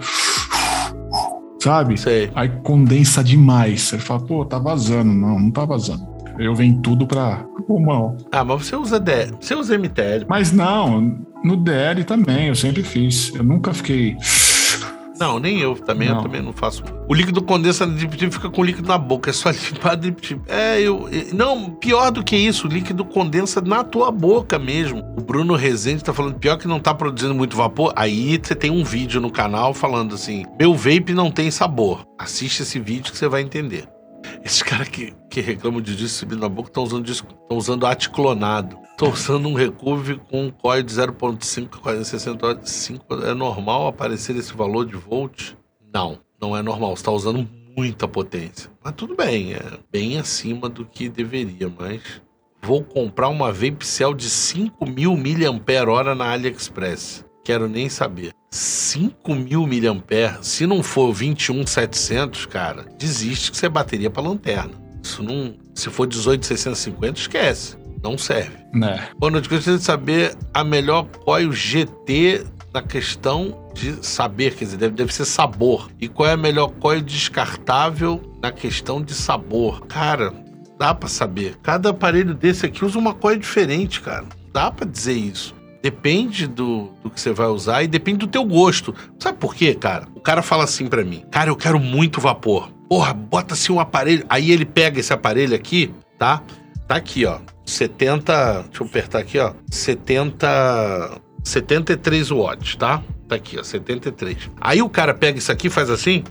Sabe? Sei. Aí condensa demais. Ele fala, pô, tá vazando. Não, não tá vazando. Eu venho tudo pra pulmão. Ah, mas você usa D, você usa MTL. Mas não, no DL também, eu sempre fiz. Eu nunca fiquei. Não, nem eu também, eu Não. também não faço. O líquido condensa no Drip Tip fica com líquido na boca, é só limpar Drip Tip. É, eu. Não, pior do que isso, o líquido condensa na tua boca mesmo. O Bruno Rezende tá falando, pior que não tá produzindo muito vapor. Aí você tem um vídeo no canal falando assim: meu vape não tem sabor. Assiste esse vídeo que você vai entender. Esses caras que, que reclamam de disco subindo na boca estão usando disco, estão usando aticlonado. Estão usando um recurve com um coil de 0.5 4065. É normal aparecer esse valor de volt? Não, não é normal. Você está usando muita potência. Mas tudo bem, é bem acima do que deveria, mas... Vou comprar uma Vape Cell de 5.000 mAh na AliExpress. Quero nem saber. 5.000 mAh, se não for 21.700, cara, desiste que você é bateria para lanterna. Isso não, se for 18.650, esquece. Não serve. Né? Boa noite, gostaria de saber a melhor coil GT na questão de saber, quer dizer, deve, deve ser sabor. E qual é a melhor coil descartável na questão de sabor? Cara, dá pra saber. Cada aparelho desse aqui usa uma coil diferente, cara. Dá pra dizer isso. Depende do, do que você vai usar e depende do teu gosto. Sabe por quê, cara? O cara fala assim pra mim: Cara, eu quero muito vapor. Porra, bota assim um aparelho. Aí ele pega esse aparelho aqui, tá? Tá aqui, ó. 70. Deixa eu apertar aqui, ó. 70. 73 watts, tá? Tá aqui, ó. 73. Aí o cara pega isso aqui e faz assim.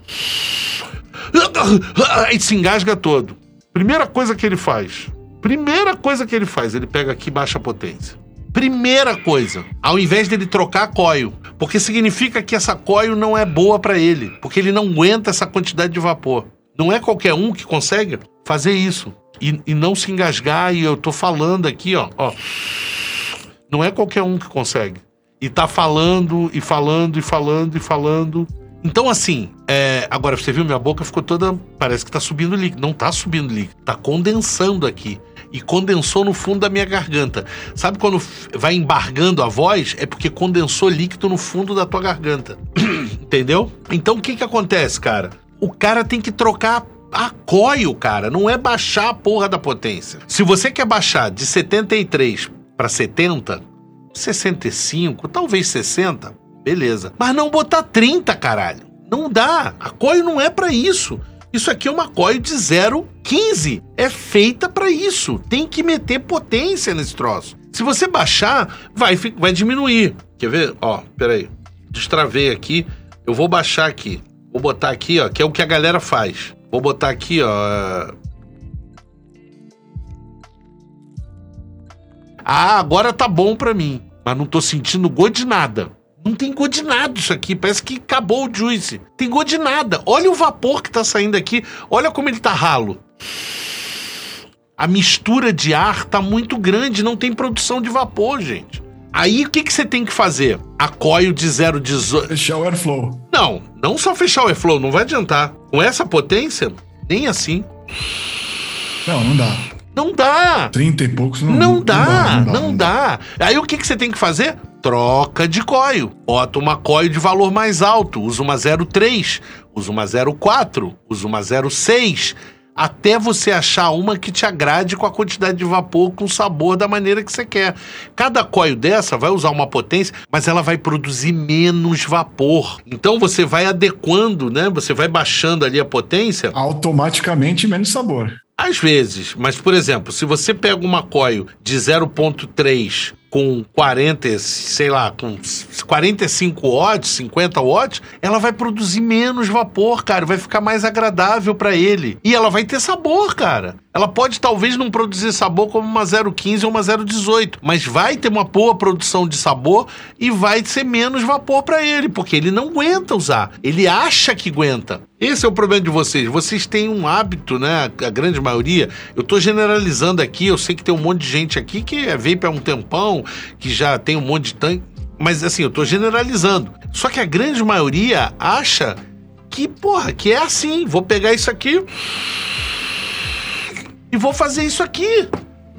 Aí se engasga todo. Primeira coisa que ele faz. Primeira coisa que ele faz, ele pega aqui e baixa potência. Primeira coisa, ao invés dele trocar a coil, porque significa que essa coil não é boa pra ele, porque ele não aguenta essa quantidade de vapor. Não é qualquer um que consegue fazer isso e, e não se engasgar. E eu tô falando aqui, ó, ó, não é qualquer um que consegue. E tá falando e falando e falando e falando. Então, assim, é, agora você viu, minha boca ficou toda. Parece que tá subindo líquido. Não tá subindo líquido, tá condensando aqui. E condensou no fundo da minha garganta. Sabe quando vai embargando a voz? É porque condensou líquido no fundo da tua garganta. Entendeu? Então o que que acontece, cara? O cara tem que trocar a coil, cara. Não é baixar a porra da potência. Se você quer baixar de 73 para 70, 65, talvez 60, beleza. Mas não botar 30, caralho. Não dá. A coil não é pra isso. Isso aqui é uma coil de 0,15. É feita pra isso. Tem que meter potência nesse troço. Se você baixar, vai, vai diminuir. Quer ver? Ó, peraí. Destravei aqui. Eu vou baixar aqui. Vou botar aqui, ó, que é o que a galera faz. Vou botar aqui, ó. Ah, agora tá bom pra mim. Mas não tô sentindo gosto de nada. Não tem gosto de nada isso aqui. Parece que acabou o juice. Tem gosto de nada. Olha o vapor que tá saindo aqui. Olha como ele tá ralo. A mistura de ar tá muito grande. Não tem produção de vapor, gente. Aí o que, que você tem que fazer? A coil de 0,18. Fechar o airflow. Não, não só fechar o airflow, não vai adiantar. Com essa potência, nem assim. Não, não dá. Não dá. 30 e poucos não, Não dá, não dá. Aí o que, que você tem que fazer? Troca de coil. Bota uma coil de valor mais alto. Usa uma 0,3, usa uma 0,4, usa uma 0,6. até você achar uma que te agrade com a quantidade de vapor, com o sabor da maneira que você quer. Cada coil dessa vai usar uma potência, mas ela vai produzir menos vapor. Então você vai adequando, né? Você vai baixando ali a potência. Automaticamente menos sabor. Às vezes, mas por exemplo, se você pega uma coil de 0.3 com 40, sei lá, com 45 watts, 50 watts, ela vai produzir menos vapor, cara, vai ficar mais agradável para ele. E ela vai ter sabor, cara. Ela pode talvez não produzir sabor como uma 015 ou uma 018, mas vai ter uma boa produção de sabor e vai ser menos vapor para ele, porque ele não aguenta usar. Ele acha que aguenta. Esse é o problema de vocês. Vocês têm um hábito, né? A grande maioria. Eu tô generalizando aqui, eu sei que tem um monte de gente aqui que é vape há um tempão, que já tem um monte de tanque. Mas assim, eu tô generalizando. Só que a grande maioria acha que, porra, que é assim. Vou pegar isso aqui e vou fazer isso aqui.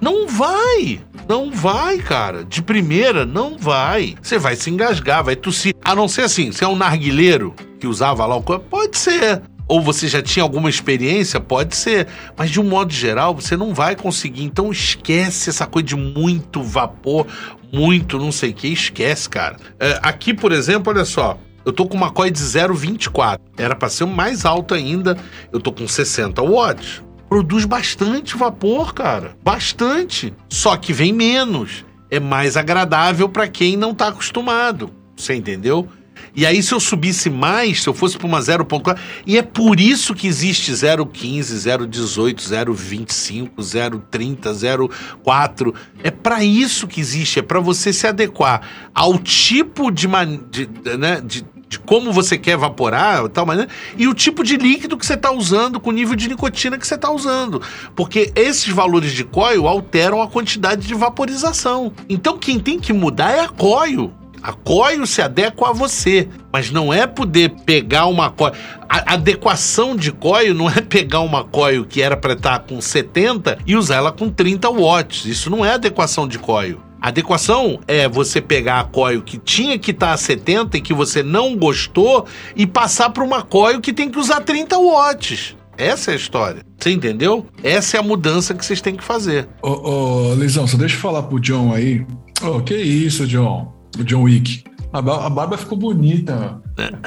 Não vai. Não vai, cara. De primeira, não vai. Você vai se engasgar, vai tossir. A não ser assim, se é um narguileiro que usava lá o pode ser ou você já tinha alguma experiência, pode ser, mas de um modo geral você não vai conseguir. Então esquece essa coisa de muito vapor, muito não sei o que, esquece, cara. É, aqui, por exemplo, olha só. Eu tô com uma coil de 0,24. Era para ser mais alta ainda. Eu tô com 60 watts. Produz bastante vapor, cara. Bastante. Só que vem menos. É mais agradável para quem não tá acostumado. Você entendeu? E aí, se eu subisse mais, se eu fosse para uma 0.4, e é por isso que existe 0.15, 0.18, 0.25, 0.30, 0.4. É para isso que existe, é para você se adequar ao tipo de, de, né, de, de como você quer evaporar, tal maneira, e o tipo de líquido que você está usando, com o nível de nicotina que você está usando. Porque esses valores de coil alteram a quantidade de vaporização. Então quem tem que mudar é a coil. A coio se adequa a você, mas não é poder pegar uma coio. A adequação de coio não é pegar uma coio que era para estar com 70 e usar ela com 30 watts. Isso não é adequação de coio. Adequação é você pegar a coil que tinha que estar a 70 e que você não gostou e passar para uma coil que tem que usar 30 watts. Essa é a história. Você entendeu? Essa é a mudança que vocês têm que fazer. Ô, ô Lisão, só deixa eu falar pro John aí. Oh, que isso, John? O John Wick. A, a barba ficou bonita.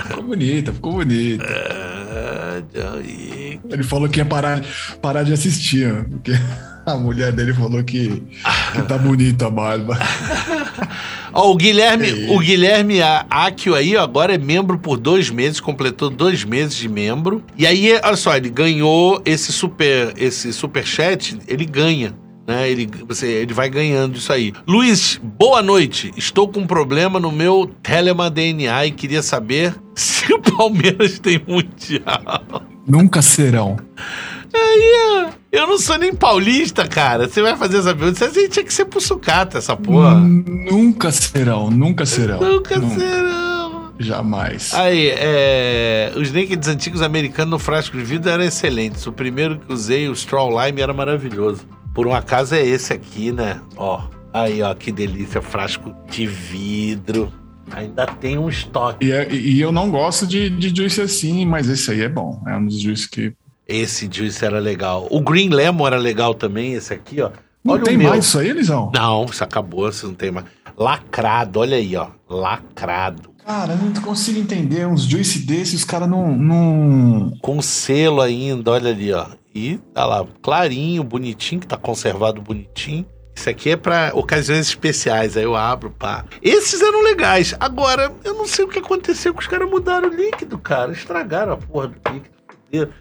Ficou bonita, ficou bonita. Ah, John Wick. Ele falou que ia parar, parar de assistir, porque a mulher dele falou que, que tá bonita a barba. Ó, o Guilherme, é o Guilherme Akio aí agora é membro por dois meses, completou dois meses de membro. E aí, olha só, ele ganhou esse super, esse super chat, ele ganha né? Ele, você, ele vai ganhando isso aí. Luiz, boa noite. Estou com um problema no meu Telema DNA e queria saber se o Palmeiras tem mundial. Nunca serão. Aí, eu não sou nem paulista, cara. Você vai fazer essa pergunta, você tinha que ser pro sucata, essa porra. Nunca serão, nunca serão. Nunca, nunca. serão. Jamais. Aí, é... os nakeds antigos americanos no frasco de vidro eram excelentes. O primeiro que usei, o Straw Lime, era maravilhoso. Por um acaso é esse aqui, né? Ó, aí, ó, que delícia, frasco de vidro. Ainda tem um estoque. E, é, e eu não gosto de, de juice assim, mas esse aí é bom. É um dos juices que. Esse juice era legal. O Green Lemon era legal também, esse aqui, ó. Não olha tem mais isso aí, Elisão? Não, isso acabou, isso não tem mais. Lacrado, olha aí, ó. Lacrado. Cara, eu não consigo entender. Uns juice desses, os caras não, não. Com selo ainda, olha ali, ó. E tá lá, clarinho, bonitinho, que tá conservado bonitinho. Isso aqui é para ocasiões especiais, aí eu abro, pá. Esses eram legais. Agora, eu não sei o que aconteceu que os caras mudaram o líquido, cara. Estragaram a porra do líquido. Fuderam,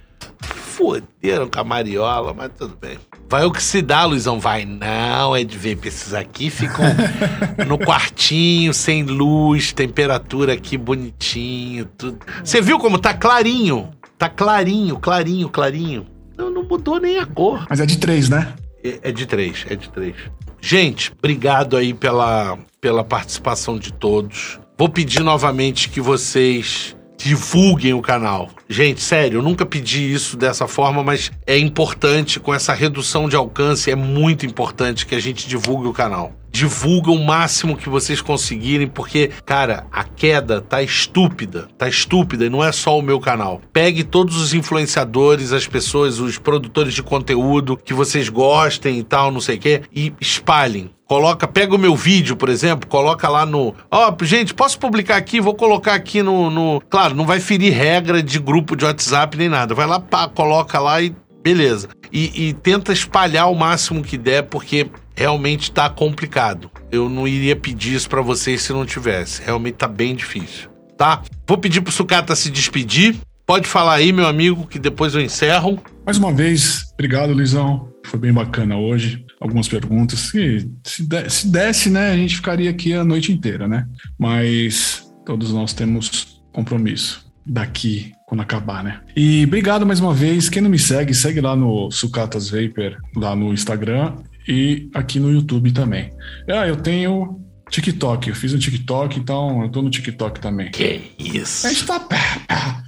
Foderam com a mariola, mas tudo bem. Vai oxidar, Luizão? Vai. Não, é de vape. Esses aqui ficam no quartinho, sem luz, temperatura aqui bonitinho, tudo. Você viu como tá clarinho? Tá clarinho, clarinho, clarinho. Não, não mudou nem a cor. Mas é de três, né? É, é de três, é de três. Gente, obrigado aí pela, pela participação de todos. Vou pedir novamente que vocês divulguem o canal. Gente, sério, eu nunca pedi isso dessa forma, mas é importante com essa redução de alcance, é muito importante que a gente divulgue o canal. Divulga o máximo que vocês conseguirem, porque, cara, a queda tá estúpida, tá estúpida e não é só o meu canal. Pegue todos os influenciadores, as pessoas, os produtores de conteúdo que vocês gostem e tal, não sei o quê, e espalhem coloca, pega o meu vídeo, por exemplo, coloca lá no. Ó, oh, gente, posso publicar aqui? Vou colocar aqui no, no. Claro, não vai ferir regra de grupo de WhatsApp nem nada. Vai lá, pá, coloca lá e beleza. E, e tenta espalhar o máximo que der, porque realmente tá complicado. Eu não iria pedir isso para vocês se não tivesse. Realmente tá bem difícil, tá? Vou pedir pro Sucata se despedir. Pode falar aí, meu amigo, que depois eu encerro. Mais uma vez, obrigado, Luizão. Foi bem bacana hoje. Algumas perguntas. Se, se, se desse, né, a gente ficaria aqui a noite inteira, né? Mas todos nós temos compromisso daqui quando acabar, né? E obrigado mais uma vez. Quem não me segue, segue lá no Sucatas Vapor, lá no Instagram e aqui no YouTube também. Ah, eu tenho TikTok. Eu fiz um TikTok, então eu tô no TikTok também. Que isso? A gente tá.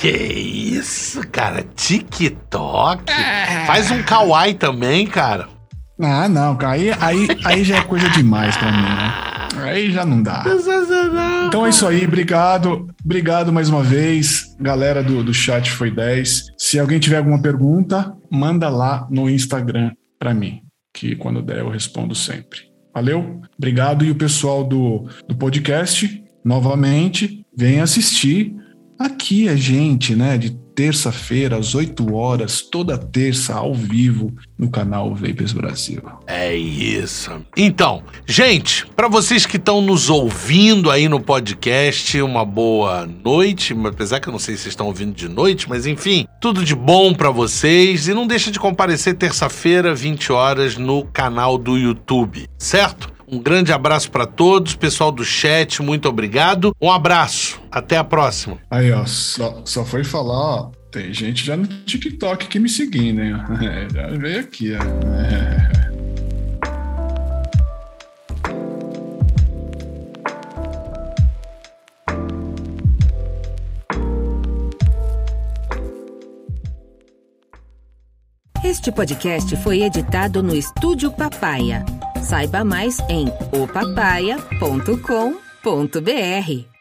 Que isso, cara? TikTok? É. Faz um kawaii também, cara. Ah, não, cara. Aí, aí, aí já é coisa demais pra mim, né? Aí já não dá. Então é isso aí, obrigado. Obrigado mais uma vez. Galera do, do chat foi 10. Se alguém tiver alguma pergunta, manda lá no Instagram para mim, que quando der eu respondo sempre. Valeu? Obrigado. E o pessoal do, do podcast, novamente, vem assistir aqui a gente, né, de terça-feira, às 8 horas, toda terça, ao vivo, no canal Vapers Brasil. É isso. Então, gente, para vocês que estão nos ouvindo aí no podcast, uma boa noite, apesar que eu não sei se estão ouvindo de noite, mas enfim, tudo de bom para vocês e não deixa de comparecer terça-feira, 20 horas, no canal do YouTube, certo? Um grande abraço para todos, pessoal do chat, muito obrigado. Um abraço, até a próxima. Aí, ó, só, só foi falar, ó, tem gente já no TikTok que me seguindo, né? É, já veio aqui, ó. É. Este podcast foi editado no Estúdio Papaya. Saiba mais em opapaya.com.br.